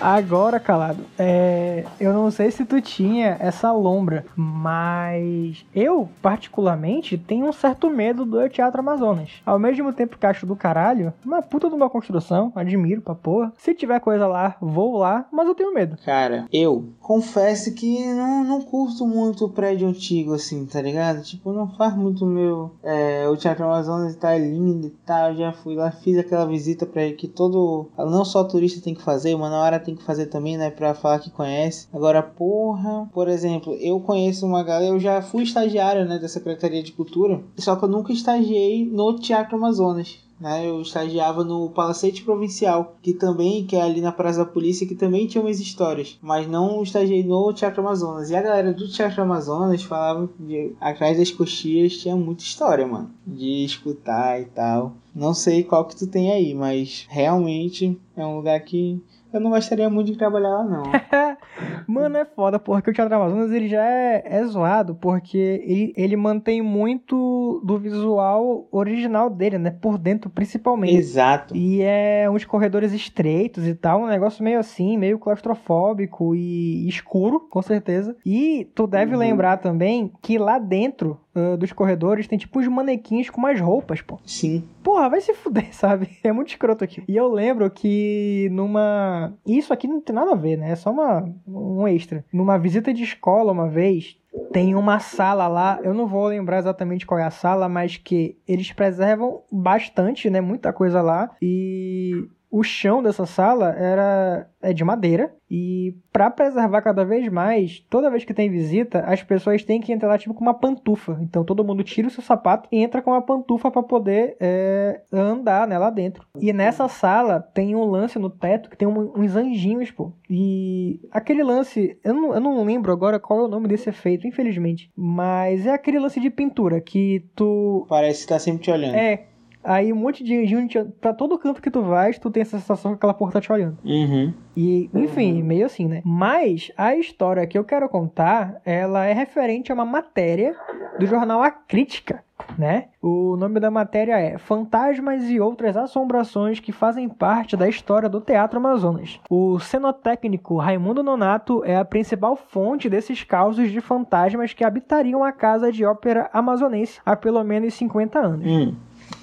Agora, calado, é, eu não sei se tu tinha essa lombra, mas eu, particularmente, tenho um certo medo do Teatro Amazonas. Ao mesmo tempo que acho do caralho, uma puta de uma construção, admiro pra porra. Se tiver coisa lá, vou lá, mas eu tenho medo. Cara, eu confesso que não, não curto muito o prédio antigo, assim, tá ligado? Tipo, não faz muito meu. É, o Teatro Amazonas tá lindo e tal. Já fui lá, fiz aquela visita pra ele que todo. Não só turista tem que fazer, mas na hora tem que fazer também, né? Pra falar que conhece. Agora, porra, por exemplo, eu conheço uma galera, eu já fui estagiário, né, da Secretaria de Cultura, só que eu nunca estagiei no Teatro Amazonas. Né, eu estagiava no Palacete Provincial, que também, que é ali na Praça da Polícia, que também tinha umas histórias, mas não estagiei no Teatro Amazonas. E a galera do Teatro Amazonas falava que atrás das coxias tinha muita história, mano, de escutar e tal. Não sei qual que tu tem aí, mas realmente é um lugar que eu não gostaria muito de trabalhar lá, não. Mano, é foda, porque o Teatro Amazonas ele já é, é zoado, porque ele, ele mantém muito do visual original dele, né? Por dentro, principalmente. Exato. E é uns corredores estreitos e tal, um negócio meio assim, meio claustrofóbico e escuro, com certeza. E tu deve Uhum. lembrar também que lá dentro ah, dos corredores tem tipo uns manequins com umas roupas, pô. Sim. Porra, vai se fuder, sabe? É muito escroto aqui. E eu lembro que numa. Isso aqui não tem nada a ver, né? É só uma... um extra. Numa visita de escola uma vez, tem uma sala lá, eu não vou lembrar exatamente qual é a sala, mas que eles preservam bastante, né? Muita coisa lá. E o chão dessa sala era é de madeira e para preservar cada vez mais, toda vez que tem visita, as pessoas têm que entrar lá tipo com uma pantufa. Então todo mundo tira o seu sapato e entra com uma pantufa para poder é, andar né, lá dentro. E nessa sala tem um lance no teto que tem um- uns anjinhos, pô. E aquele lance, eu não, eu não lembro agora qual é o nome desse efeito, infelizmente. Mas é aquele lance de pintura que tu Parece que tá sempre te olhando. é. Aí um monte de anjinho te- pra todo canto que tu vais, tu tem essa sensação que aquela porra tá te olhando. Uhum. E, enfim, meio assim, né? Mas a história que eu quero contar, ela é referente a uma matéria do jornal A Crítica, né? O nome da matéria é Fantasmas e outras assombrações que fazem parte da história do Teatro Amazonas. O cenotécnico Raimundo Nonato é a principal fonte desses causos de fantasmas que habitariam a casa de ópera amazonense há pelo menos 50 anos. Hum.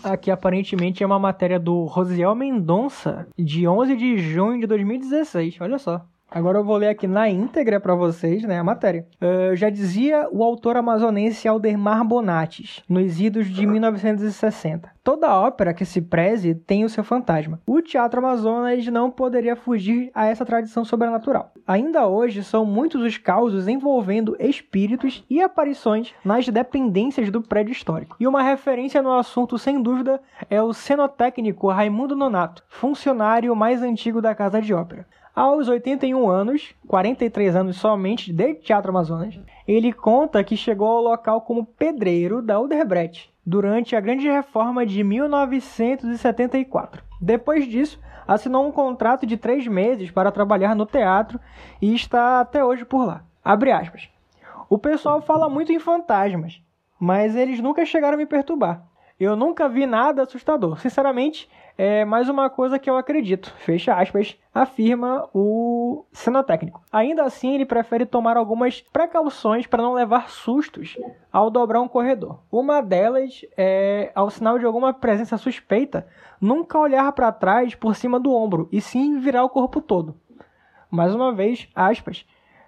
Aqui aparentemente é uma matéria do Rosiel Mendonça, de 11 de junho de 2016. Olha só. Agora eu vou ler aqui na íntegra para vocês, né, a matéria. Eh, já dizia o autor amazonense Aldemar Bonates, nos idos de 1960. Toda ópera que se preze tem o seu fantasma. O Teatro Amazonas não poderia fugir a essa tradição sobrenatural. Ainda hoje são muitos os causos envolvendo espíritos e aparições nas dependências do prédio histórico. E uma referência no assunto, sem dúvida, é o cenotécnico Raimundo Nonato, funcionário mais antigo da Casa de Ópera. Aos 81 anos, 43 anos somente de Teatro Amazonas, ele conta que chegou ao local como pedreiro da Odebrecht durante a Grande Reforma de 1974. Depois disso, assinou um contrato de três meses para trabalhar no teatro e está até hoje por lá. Abre aspas. O pessoal fala muito em fantasmas. mas eles nunca chegaram a me perturbar. Eu nunca vi nada assustador. Sinceramente, é mais uma coisa que eu acredito. Fecha aspas, afirma o cenotécnico. Ainda assim, ele prefere tomar algumas precauções para não levar sustos ao dobrar um corredor. Uma delas é, ao sinal de alguma presença suspeita, nunca olhar para trás por cima do ombro e sim virar o corpo todo. Mais uma vez, aspas,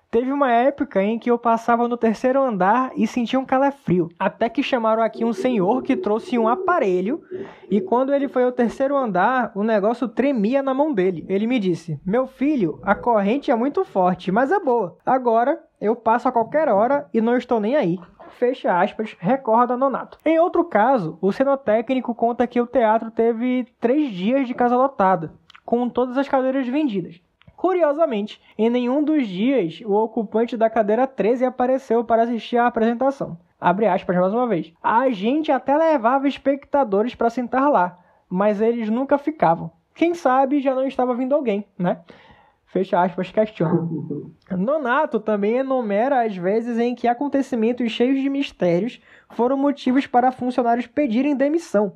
Teve uma época em que eu passava no terceiro andar e sentia um calafrio. Até que chamaram aqui um senhor que trouxe um aparelho e quando ele foi ao terceiro andar, o negócio tremia na mão dele. Ele me disse: Meu filho, a corrente é muito forte, mas é boa. Agora eu passo a qualquer hora e não estou nem aí. Fecha aspas, recorda Nonato. Em outro caso, o cenotécnico conta que o teatro teve três dias de casa lotada, com todas as cadeiras vendidas. Curiosamente, em nenhum dos dias o ocupante da cadeira 13 apareceu para assistir à apresentação. Abre aspas mais uma vez. A gente até levava espectadores para sentar lá, mas eles nunca ficavam. Quem sabe já não estava vindo alguém, né? Fecha aspas, questiona. Nonato também enumera as vezes em que acontecimentos cheios de mistérios foram motivos para funcionários pedirem demissão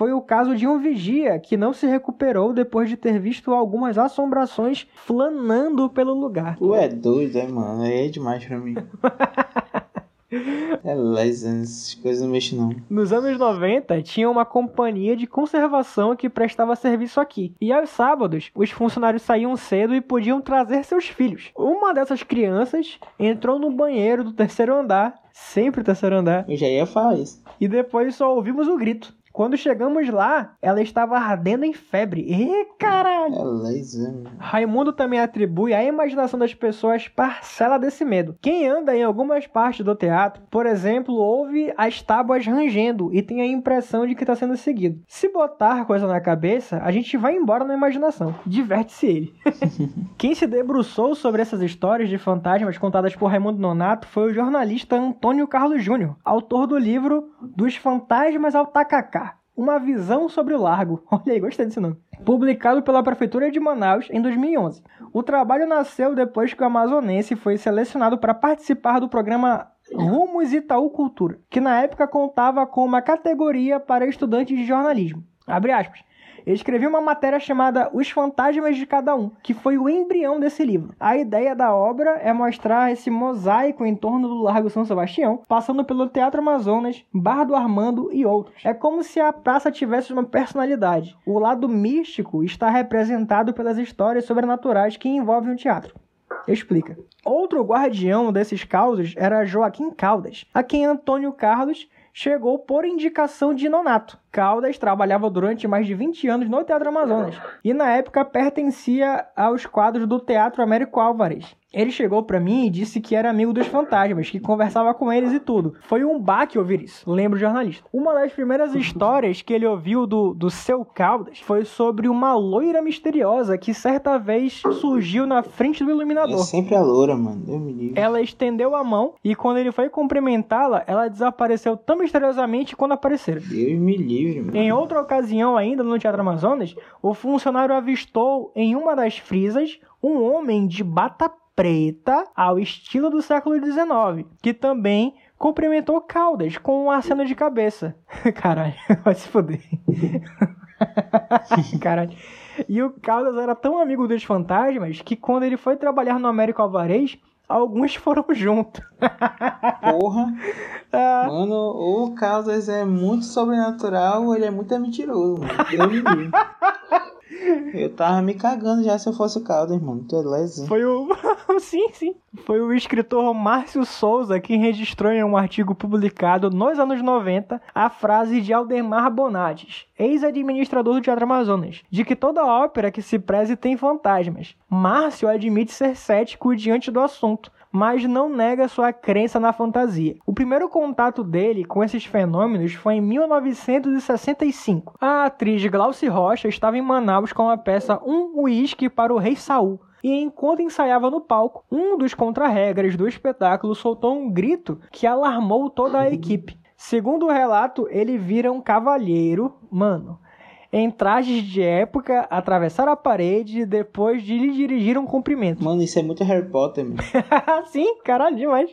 foi o caso de um vigia que não se recuperou depois de ter visto algumas assombrações flanando pelo lugar. Tu é doido, é, mano? É demais pra mim. É essas coisas não mexem não. Nos anos 90, tinha uma companhia de conservação que prestava serviço aqui. E aos sábados, os funcionários saíam cedo e podiam trazer seus filhos. Uma dessas crianças entrou no banheiro do terceiro andar, sempre terceiro andar. Eu já ia falar isso. E depois só ouvimos o grito. Quando chegamos lá, ela estava ardendo em febre. E caralho! É laser. Raimundo também atribui à imaginação das pessoas parcela desse medo. Quem anda em algumas partes do teatro, por exemplo, ouve as tábuas rangendo e tem a impressão de que está sendo seguido. Se botar coisa na cabeça, a gente vai embora na imaginação. Diverte-se ele. Quem se debruçou sobre essas histórias de fantasmas contadas por Raimundo Nonato foi o jornalista Antônio Carlos Júnior, autor do livro Dos Fantasmas ao Tacacá uma visão sobre o largo. Olha aí, gostei desse nome. Publicado pela Prefeitura de Manaus em 2011. O trabalho nasceu depois que o amazonense foi selecionado para participar do programa Rumos Itaú Cultura, que na época contava com uma categoria para estudantes de jornalismo. Abre aspas. Eu escrevi uma matéria chamada Os Fantasmas de Cada Um, que foi o embrião desse livro. A ideia da obra é mostrar esse mosaico em torno do Largo São Sebastião, passando pelo Teatro Amazonas, Bar do Armando e outros. É como se a praça tivesse uma personalidade. O lado místico está representado pelas histórias sobrenaturais que envolvem o teatro. Explica. Outro guardião desses causos era Joaquim Caldas, a quem Antônio Carlos chegou por indicação de Nonato. Caldas trabalhava durante mais de 20 anos no Teatro Amazonas e na época pertencia aos quadros do Teatro Américo Álvares. Ele chegou para mim e disse que era amigo dos fantasmas, que conversava com eles e tudo. Foi um baque ouvir isso, lembro o jornalista. Uma das primeiras histórias que ele ouviu do, do seu Caldas foi sobre uma loira misteriosa que certa vez surgiu na frente do iluminador. É sempre a loura, mano. Deus me livre. Ela estendeu a mão e quando ele foi cumprimentá-la, ela desapareceu tão misteriosamente quando apareceram. Deus me livre, mano. Em outra ocasião, ainda no Teatro Amazonas, o funcionário avistou em uma das frisas um homem de bata preta ao estilo do século XIX, que também cumprimentou Caldas com um aceno de cabeça. Caralho, vai se fuder. Caralho. E o Caldas era tão amigo dos fantasmas que quando ele foi trabalhar no Américo Alvarez, alguns foram juntos. Porra. Ah. Mano, o Caldas é muito sobrenatural, ele é muito mentiroso, mano. Eu tava me cagando já se eu fosse o Caldas, mano. Tu é leso. Foi o. sim, sim. Foi o escritor Márcio Souza quem registrou em um artigo publicado nos anos 90 a frase de Aldemar Bonates, ex-administrador do Teatro Amazonas, de que toda ópera que se preze tem fantasmas. Márcio admite ser cético diante do assunto, mas não nega sua crença na fantasia. O primeiro contato dele com esses fenômenos foi em 1965. A atriz Glauci Rocha estava em Manaus com a peça Um Uísque para o Rei Saul. E enquanto ensaiava no palco, um dos contra-regras do espetáculo soltou um grito que alarmou toda a equipe. Segundo o relato, ele vira um cavalheiro, mano, em trajes de época, atravessar a parede depois de lhe dirigir um cumprimento. Mano, isso é muito Harry Potter, mano. Sim, caralho, demais.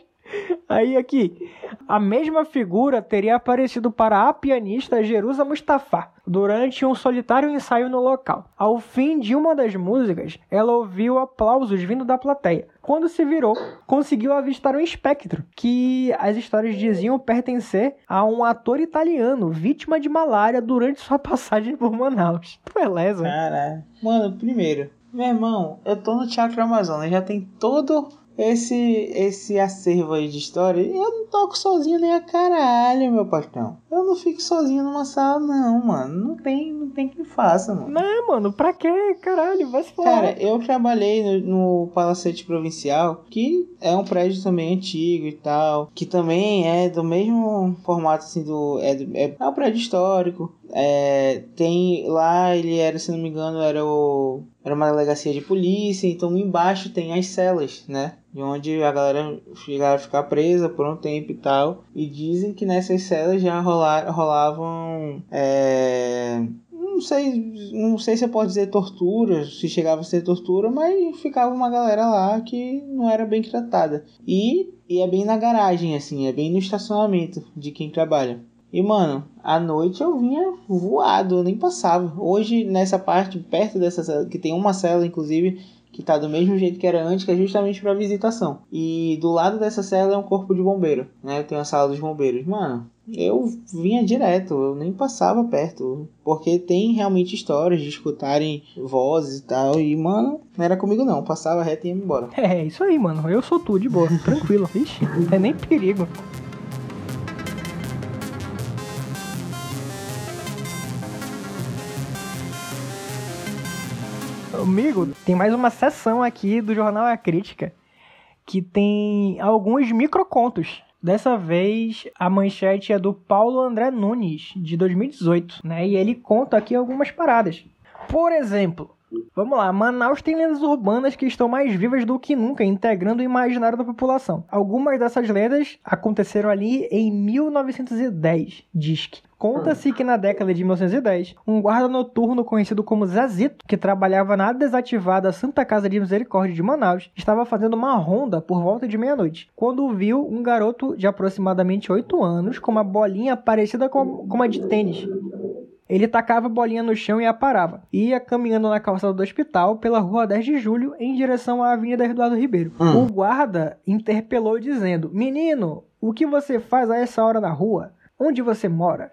Aí aqui, a mesma figura teria aparecido para a pianista Jerusa Mustafa durante um solitário ensaio no local. Ao fim de uma das músicas, ela ouviu aplausos vindo da plateia. Quando se virou, conseguiu avistar um espectro, que as histórias diziam pertencer a um ator italiano vítima de malária durante sua passagem por Manaus. Beleza. Caralho. Mano, primeiro, meu irmão, eu tô no Teatro Amazonas, já tem todo esse esse acervo aí de história. Eu não toco sozinho nem a caralho, meu patrão. Eu não fico sozinho numa sala, não, mano. Não tem, não tem quem faça, mano. Não, mano, pra quê? Caralho, vai se falar. Cara, eu trabalhei no, no Palacete Provincial, que é um prédio também antigo e tal, que também é do mesmo formato assim do é, do- é, é um prédio histórico. É, tem lá ele era, se não me engano, era o era uma delegacia de polícia, então embaixo tem as celas, né? De onde a galera chegava a ficar presa por um tempo e tal. E dizem que nessas celas já rolar, rolavam. É, não sei, não sei se eu posso dizer tortura, se chegava a ser tortura, mas ficava uma galera lá que não era bem tratada. E, e é bem na garagem, assim, é bem no estacionamento de quem trabalha. E mano, à noite eu vinha voado, eu nem passava. Hoje, nessa parte, perto dessa cela, que tem uma cela, inclusive, que tá do mesmo jeito que era antes, que é justamente para visitação. E do lado dessa cela é um corpo de bombeiro, né? Tem a sala dos bombeiros. Mano, eu vinha direto, eu nem passava perto. Porque tem realmente histórias de escutarem vozes e tal. E, mano, não era comigo não. Passava reto e ia embora. É, isso aí, mano. Eu sou tu, de boa. Tranquilo. Não é nem perigo. Amigo, tem mais uma sessão aqui do Jornal A Crítica que tem alguns microcontos. Dessa vez, a manchete é do Paulo André Nunes, de 2018, né? E ele conta aqui algumas paradas. Por exemplo, Vamos lá, Manaus tem lendas urbanas que estão mais vivas do que nunca, integrando o imaginário da população. Algumas dessas lendas aconteceram ali em 1910, diz que. Conta-se que na década de 1910, um guarda noturno conhecido como Zazito, que trabalhava na desativada Santa Casa de Misericórdia de Manaus, estava fazendo uma ronda por volta de meia-noite, quando viu um garoto de aproximadamente 8 anos com uma bolinha parecida com uma de tênis. Ele tacava a bolinha no chão e a parava. Ia caminhando na calçada do hospital pela rua 10 de julho em direção à Avenida Eduardo Ribeiro. Hum. O guarda interpelou dizendo: Menino, o que você faz a essa hora na rua? Onde você mora?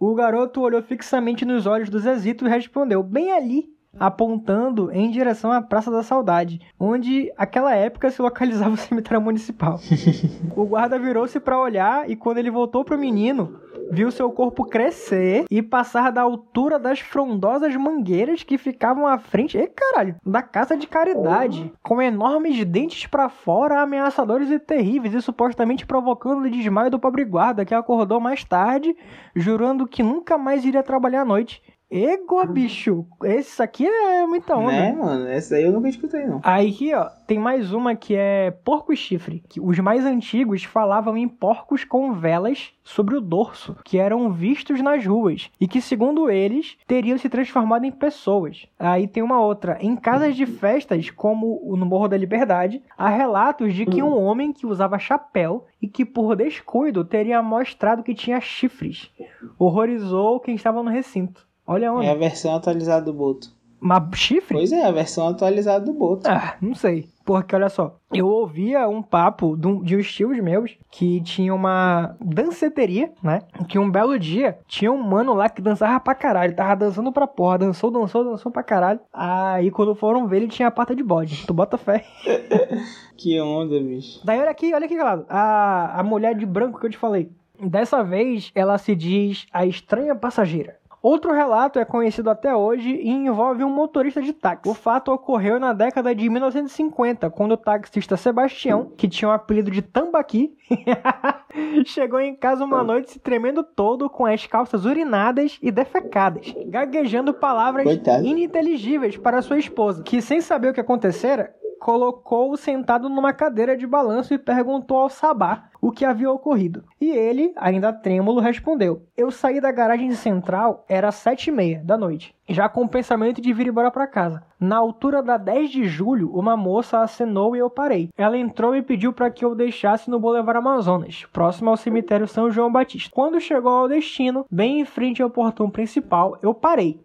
O garoto olhou fixamente nos olhos do Zezito e respondeu: Bem ali. Apontando em direção à Praça da Saudade, onde aquela época se localizava o cemitério municipal. o guarda virou-se para olhar e quando ele voltou pro menino, viu seu corpo crescer e passar da altura das frondosas mangueiras que ficavam à frente, e caralho, da casa de caridade, com enormes dentes para fora, ameaçadores e terríveis, e supostamente provocando o desmaio do pobre guarda, que acordou mais tarde, jurando que nunca mais iria trabalhar à noite. Ego, bicho, esse aqui é muita onda. Né, mano? Essa aí eu nunca escutei, não. Aí aqui, ó, tem mais uma que é porco e chifre. Que os mais antigos falavam em porcos com velas sobre o dorso, que eram vistos nas ruas e que, segundo eles, teriam se transformado em pessoas. Aí tem uma outra. Em casas de festas, como no Morro da Liberdade, há relatos de que um homem que usava chapéu e que, por descuido, teria mostrado que tinha chifres. Horrorizou quem estava no recinto. Olha onde. É a versão atualizada do Boto. Mas chifre? Pois é, a versão atualizada do Boto. Ah, não sei. Porque olha só, eu ouvia um papo de, um, de uns tios meus que tinha uma danceteria, né? Que um belo dia tinha um mano lá que dançava pra caralho. Tava dançando pra porra, dançou, dançou, dançou pra caralho. Aí quando foram ver, ele tinha a pata de bode. Tu bota fé. Que onda, bicho. Daí olha aqui, olha aqui, galera. A, a mulher de branco que eu te falei. Dessa vez ela se diz a estranha passageira. Outro relato é conhecido até hoje e envolve um motorista de táxi. O fato ocorreu na década de 1950, quando o taxista Sebastião, que tinha o apelido de Tambaqui, chegou em casa uma noite se tremendo todo com as calças urinadas e defecadas, gaguejando palavras Coitado. ininteligíveis para sua esposa, que sem saber o que acontecera, colocou-o sentado numa cadeira de balanço e perguntou ao Sabá o que havia ocorrido. E ele, ainda trêmulo, respondeu: Eu saí da garagem central, era sete e meia da noite, já com o pensamento de vir embora para casa. Na altura da 10 de julho, uma moça acenou e eu parei. Ela entrou e pediu para que eu deixasse no Boulevard Amazonas, próximo ao cemitério São João Batista. Quando chegou ao destino, bem em frente ao portão principal, eu parei.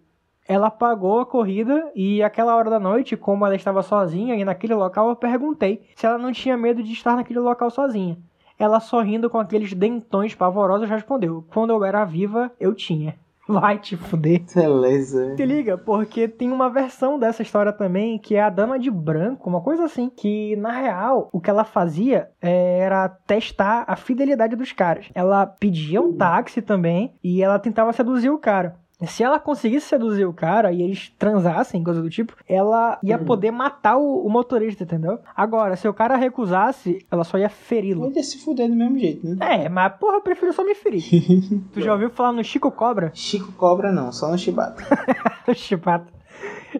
Ela pagou a corrida e aquela hora da noite, como ela estava sozinha e naquele local, eu perguntei se ela não tinha medo de estar naquele local sozinha. Ela sorrindo com aqueles dentões pavorosos respondeu: Quando eu era viva, eu tinha. Vai te fuder. Beleza. Se liga, porque tem uma versão dessa história também, que é a Dama de Branco, uma coisa assim. Que na real, o que ela fazia era testar a fidelidade dos caras. Ela pedia um táxi também e ela tentava seduzir o cara. Se ela conseguisse seduzir o cara e eles transassem, coisa do tipo, ela ia Uhum. poder matar o, o motorista, entendeu? Agora, se o cara recusasse, ela só ia feri-lo. Ele ia se fuder do mesmo jeito, né? É, mas porra, eu prefiro só me ferir. tu já ouviu falar no Chico Cobra? Chico Cobra não, só no Chibata. Chipata.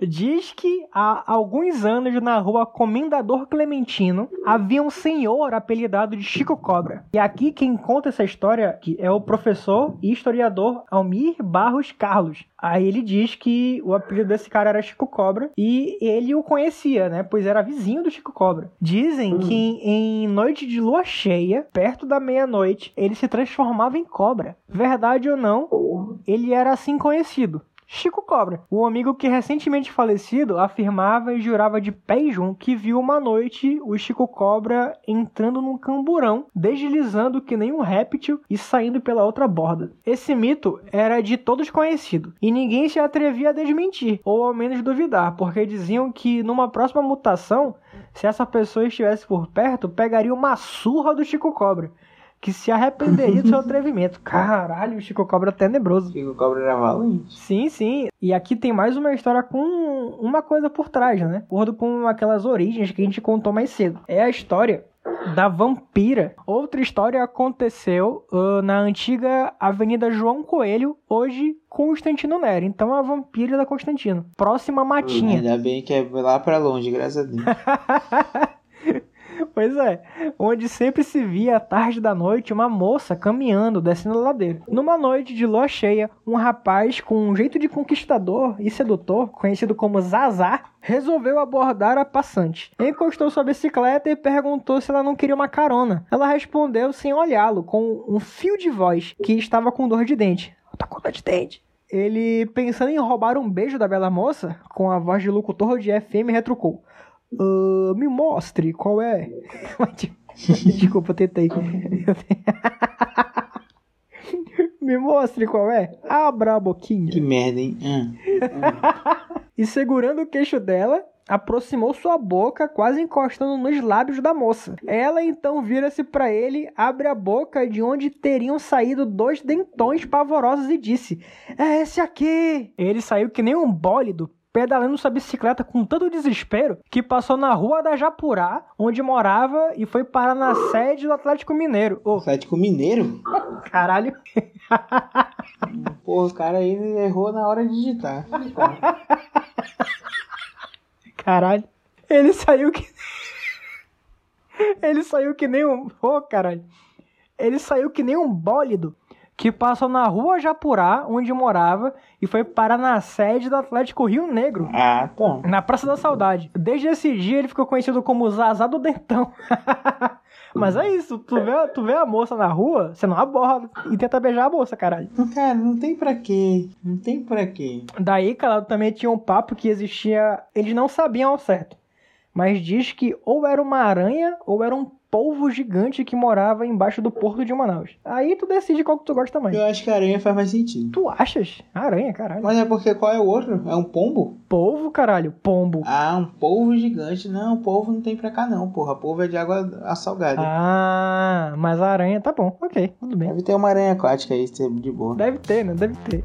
Diz que há alguns anos na rua Comendador Clementino havia um senhor apelidado de Chico Cobra. E aqui quem conta essa história que é o professor e historiador Almir Barros Carlos. Aí ele diz que o apelido desse cara era Chico Cobra e ele o conhecia, né? Pois era vizinho do Chico Cobra. Dizem que em noite de lua cheia, perto da meia-noite, ele se transformava em cobra. Verdade ou não, ele era assim conhecido. Chico Cobra. O amigo que recentemente falecido afirmava e jurava de pé junto que viu uma noite o Chico Cobra entrando num camburão, deslizando que nem um réptil e saindo pela outra borda. Esse mito era de todos conhecido e ninguém se atrevia a desmentir ou ao menos duvidar, porque diziam que numa próxima mutação, se essa pessoa estivesse por perto, pegaria uma surra do Chico Cobra. Que se arrependeria do seu atrevimento. Caralho, o Chico Cobra é tenebroso. Chico Cobra era valente. Sim, sim. E aqui tem mais uma história com uma coisa por trás, né? De acordo com aquelas origens que a gente contou mais cedo. É a história da vampira. Outra história aconteceu uh, na antiga Avenida João Coelho, hoje Constantino Nero. Então a vampira da Constantino. Próxima Matinha. Ainda bem que é lá pra longe, graças a Deus. Pois é, onde sempre se via à tarde da noite uma moça caminhando, descendo a ladeira. Numa noite de lua cheia, um rapaz com um jeito de conquistador e sedutor, conhecido como Zazá, resolveu abordar a passante. Encostou sua bicicleta e perguntou se ela não queria uma carona. Ela respondeu sem olhá-lo, com um fio de voz, que estava com dor de dente. Tá com dor de dente. Ele, pensando em roubar um beijo da bela moça, com a voz de locutor de FM, retrucou. "Ah, me mostre qual é. Desculpa, eu tentei. me mostre qual é. Abra a boquinha. Que merda, hein? Ah. E segurando o queixo dela, aproximou sua boca, quase encostando nos lábios da moça. Ela então vira-se para ele, abre a boca de onde teriam saído dois dentões pavorosos e disse: É esse aqui! Ele saiu que nem um bólido. Pedalando sua bicicleta com tanto desespero que passou na rua da Japurá, onde morava, e foi parar na sede do Atlético Mineiro. Ô, Atlético Mineiro? caralho. Porra, o cara aí errou na hora de digitar. Caralho. Ele saiu que. Ele saiu que nem um. Ô, caralho. Ele saiu que nem um bólido que passou na rua Japurá, onde morava, e foi parar na sede do Atlético Rio Negro. Ah, tá. Na Praça da Saudade. Desde esse dia ele ficou conhecido como Zazá do Dentão. Mas é isso, tu vê, tu vê a moça na rua, você não aborda e tenta beijar a moça, caralho. Cara, não tem pra quê. Não tem pra quê. Daí, cara, também tinha um papo que existia. Eles não sabiam ao certo. Mas diz que ou era uma aranha ou era um polvo gigante que morava embaixo do porto de Manaus. Aí tu decide qual que tu gosta mais. Eu acho que a aranha faz mais sentido. Tu achas? Aranha, caralho. Mas é porque qual é o outro? É um pombo? Polvo, caralho. Pombo. Ah, um polvo gigante. Não, polvo não tem pra cá não, porra. Polvo é de água salgada. Ah, mas a aranha tá bom. Ok, tudo bem. Deve ter uma aranha aquática aí, de boa. Deve ter, né? Deve ter.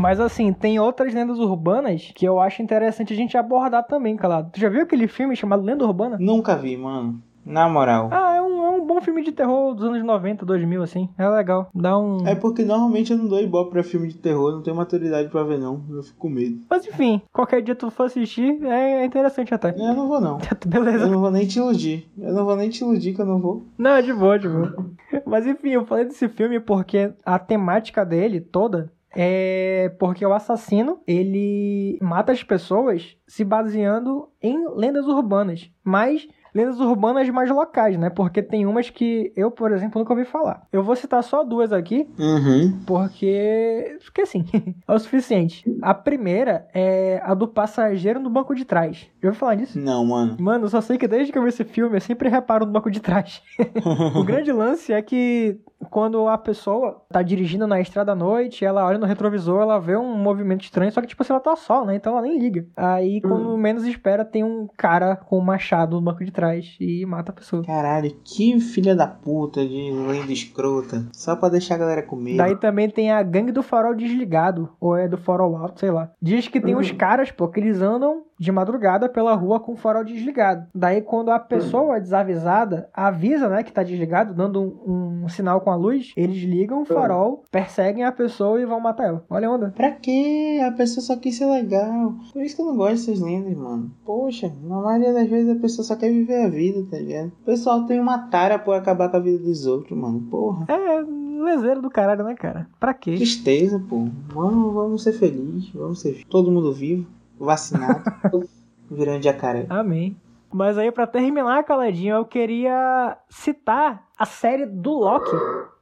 Mas assim, tem outras lendas urbanas que eu acho interessante a gente abordar também, calado. Tu já viu aquele filme chamado Lenda Urbana? Nunca vi, mano. Na moral. Ah, é um, é um bom filme de terror dos anos 90, 2000, assim. É legal. Dá um. É porque normalmente eu não dou ibope pra filme de terror, não tenho maturidade pra ver não, eu fico com medo. Mas enfim, qualquer dia tu for assistir, é interessante até. Eu não vou não. Beleza. Eu não vou nem te iludir. Eu não vou nem te iludir que eu não vou. Não, é de boa, de boa. Mas enfim, eu falei desse filme porque a temática dele toda é porque o assassino ele mata as pessoas se baseando em lendas urbanas, mas lendas urbanas mais locais, né? Porque tem umas que eu, por exemplo, nunca ouvi falar. Eu vou citar só duas aqui, Uhum. porque porque assim, é o suficiente. A primeira é a do passageiro no banco de trás. Já ouviu falar disso? Não, mano. Mano, eu só sei que desde que eu vi esse filme, eu sempre reparo no banco de trás. o grande lance é que quando a pessoa tá dirigindo na estrada à noite, ela olha no retrovisor, ela vê um movimento estranho, só que tipo assim, ela tá só, né? Então ela nem liga. Aí, quando menos espera, tem um cara com um machado no banco de trás e mata a pessoa. Caralho, que filha da puta de lenda escrota. Só pra deixar a galera com medo. Daí também tem a gangue do farol desligado, ou é do farol alto, sei lá. Diz que tem uns caras, pô, que eles andam de madrugada pela rua com o farol desligado. Daí quando a pessoa é desavisada avisa, né, que tá desligado, dando um, um sinal com a luz, eles ligam o farol, perseguem a pessoa e vão matar ela. Olha a onda. Pra quê? A pessoa só quis ser legal. Por isso que eu não gosto dessas lendas, mano. Poxa, na maioria das vezes a pessoa só quer viver a vida, tá ligado? O pessoal tem uma tara por acabar com a vida dos outros, mano. Porra. É, lezeiro do caralho, né, cara? Pra quê? Tristeza, pô. Vamos, vamos ser felizes. Vamos ser todo mundo vivo, vacinado, virando jacaré. Amém. Mas aí, pra terminar, Caladinho, eu queria citar a série do Loki.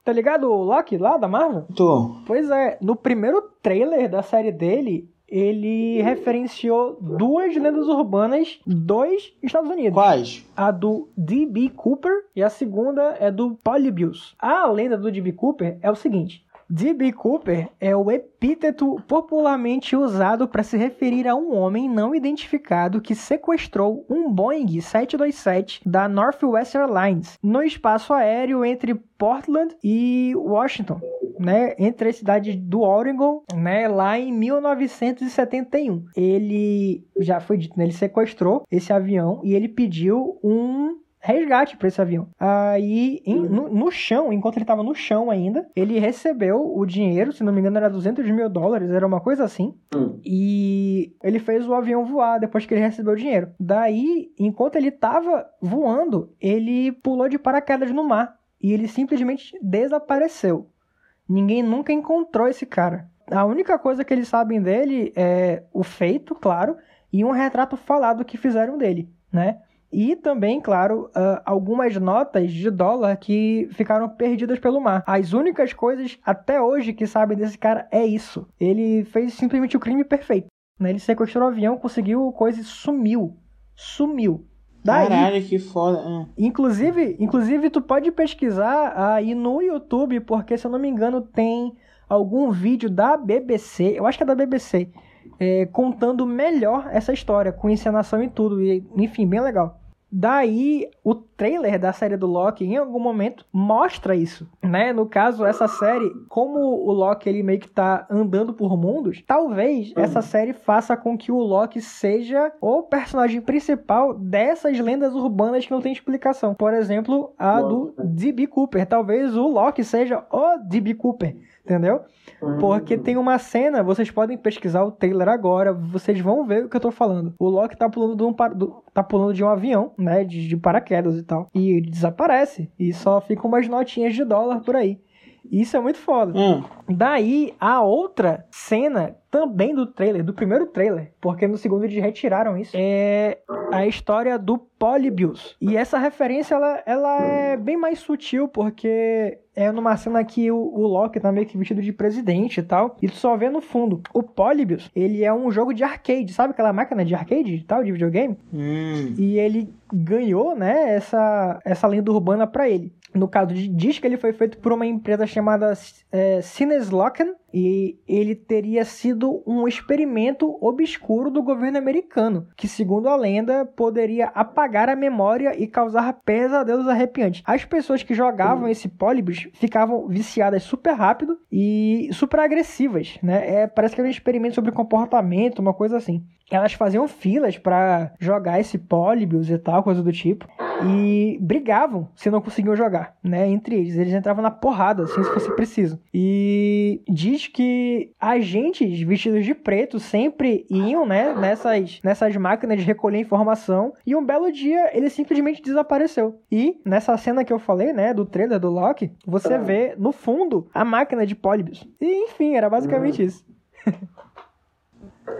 Tá ligado o Loki lá da Marvel? Tô. Pois é, no primeiro trailer da série dele, ele referenciou duas lendas urbanas dos Estados Unidos. Quais? A do D.B. Cooper e a segunda é do Polybius. A lenda do D.B. Cooper é o seguinte. D.B. Cooper é o epíteto popularmente usado para se referir a um homem não identificado que sequestrou um Boeing 727 da Northwest Airlines no espaço aéreo entre Portland e Washington, né, entre a cidade do Oregon, né, lá em 1971. Ele já foi dito, né, ele sequestrou esse avião e ele pediu um resgate para esse avião. Aí, em- no, no chão, enquanto ele estava no chão ainda, ele recebeu o dinheiro, se não me engano era 200 mil dólares, era uma coisa assim. E ele fez o avião voar depois que ele recebeu o dinheiro. Daí, enquanto ele estava voando, ele pulou de paraquedas no mar. E ele simplesmente desapareceu. Ninguém nunca encontrou esse cara. A única coisa que eles sabem dele é o feito, claro, e um retrato falado que fizeram dele, né? E também, claro, ah, algumas notas de dólar que ficaram perdidas pelo mar. As únicas coisas até hoje que sabem desse cara é isso. Ele fez simplesmente o crime perfeito. Né? Ele sequestrou o avião, conseguiu coisa e sumiu. Sumiu. Daí, Caralho, que foda. Ah. Inclusive, inclusive, tu pode pesquisar aí no YouTube, porque se eu não me engano tem algum vídeo da BBC, eu acho que é da BBC, é, contando melhor essa história, com encenação e tudo, e, enfim, bem legal. Daí, o trailer da série do Loki, em algum momento, mostra isso, né? No caso, essa série, como o Loki ele meio que tá andando por mundos, talvez essa série faça com que o Loki seja o personagem principal dessas lendas urbanas que não tem explicação. Por exemplo, a do D.B. Cooper. Talvez o Loki seja o D.B. Cooper, entendeu? Porque tem uma cena, vocês podem pesquisar o trailer agora, vocês vão ver o que eu tô falando. O Loki tá pulando de um, do- tá pulando de um avião, né, de, de paraquedas e tal. E ele desaparece. E só ficam umas notinhas de dólar por aí. Isso é muito foda. Ah, Daí, a outra cena também do trailer, do primeiro trailer, porque no segundo eles retiraram isso, é a história do Polybius. E essa referência, ela, ela é bem mais sutil, porque é numa cena que o, o Loki tá meio que vestido de presidente e tal, e tu só vê no fundo. O Polybius, ele é um jogo de arcade, sabe aquela máquina de arcade e tal, de videogame? hum. E ele ganhou, né, essa, essa lenda urbana pra ele. No caso, de- diz que ele foi feito por uma empresa chamada é, Sinneslocken e ele teria sido um experimento obscuro do governo americano, que, segundo a lenda, poderia apagar a memória e causar pesadelos arrepiantes. As pessoas que jogavam esse Polybius ficavam viciadas super rápido e super agressivas, né? É, parece que era um experimento sobre comportamento, uma coisa assim. Elas faziam filas pra jogar esse Polybius e tal, coisa do tipo. E brigavam se não conseguiam jogar, né? Entre eles. Eles entravam na porrada, assim, se fosse preciso. E diz que agentes vestidos de preto sempre iam, né, nessas, nessas máquinas de recolher informação e um belo dia ele simplesmente desapareceu. E nessa cena que eu falei, né, do trailer do Loki, você vê no fundo a máquina de Polybius. E enfim, era basicamente isso.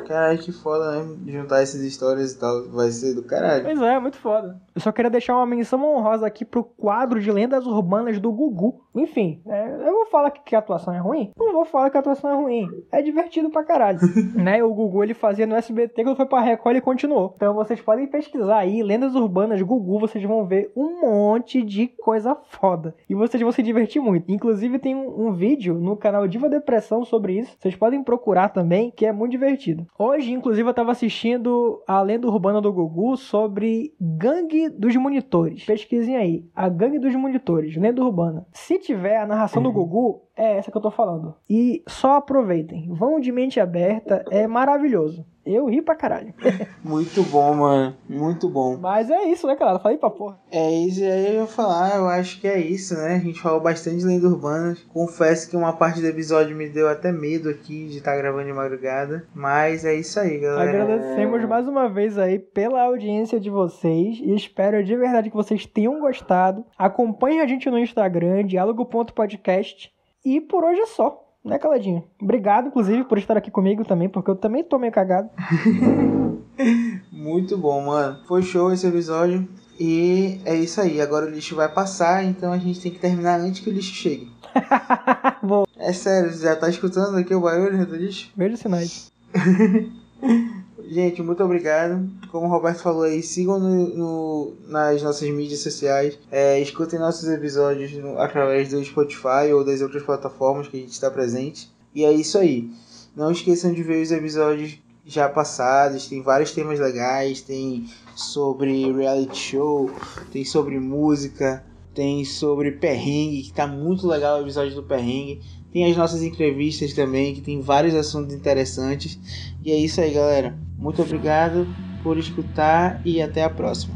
Caralho, que foda, né? Juntar essas histórias e tal. Vai ser do caralho. Pois é, muito foda. Eu só queria deixar uma menção honrosa aqui pro quadro de lendas urbanas do Gugu. Enfim, é, eu vou falar que, que a atuação é ruim? Não vou falar que a atuação é ruim. É divertido pra caralho. né? O Gugu ele fazia no SBT, quando foi pra Record ele continuou. Então vocês podem pesquisar aí, lendas urbanas Gugu, vocês vão ver um monte de coisa foda. E vocês vão se divertir muito. Inclusive tem um, um vídeo no canal Diva Depressão sobre isso. Vocês podem procurar também, que é muito divertido. Hoje, inclusive, eu tava assistindo a lenda urbana do Gugu sobre Gangue dos Monitores. Pesquisem aí, a Gangue dos Monitores, lenda urbana. Se tiver a narração do Gugu, é essa que eu tô falando. E só aproveitem, vão de mente aberta, é maravilhoso. Eu ri pra caralho. Muito bom, mano. Muito bom. Mas é isso, né, cara? Falei pra porra. É isso aí eu ia falar, eu acho que é isso, né? A gente falou bastante de lenda urbana. Confesso que uma parte do episódio me deu até medo aqui de estar gravando de madrugada. Mas é isso aí, galera. Agradecemos mais uma vez aí pela audiência de vocês e espero de verdade que vocês tenham gostado. Acompanhe a gente no Instagram, diálogo.podcast. E por hoje é só, né, Caladinho? Obrigado, inclusive, por estar aqui comigo também, porque eu também tô meio cagado. Muito bom, mano. Foi show esse episódio. E é isso aí. Agora o lixo vai passar, então a gente tem que terminar antes que o lixo chegue. É sério, você já tá escutando aqui o barulho do lixo? vejo sinais. Gente, muito obrigado. Como o Roberto falou aí, sigam no, no- nas nossas mídias sociais. É, escutem nossos episódios no- através do Spotify ou das outras plataformas que a gente está presente. E é isso aí. Não esqueçam de ver os episódios já passados. Tem vários temas legais. Tem sobre reality show, tem sobre música, tem sobre perrengue, que tá muito legal o episódio do perrengue. Tem as nossas entrevistas também, que tem vários assuntos interessantes. E é isso aí, galera. Muito obrigado por escutar e até a próxima.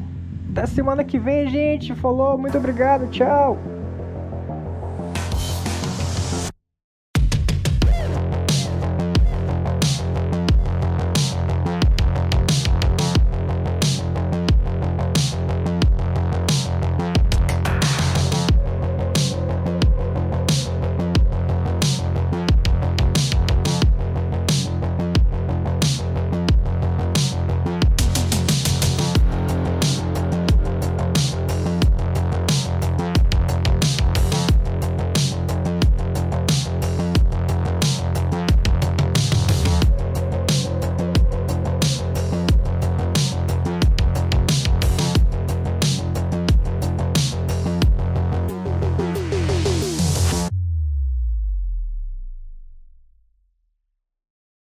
Até semana que vem, gente. Falou, muito obrigado, tchau.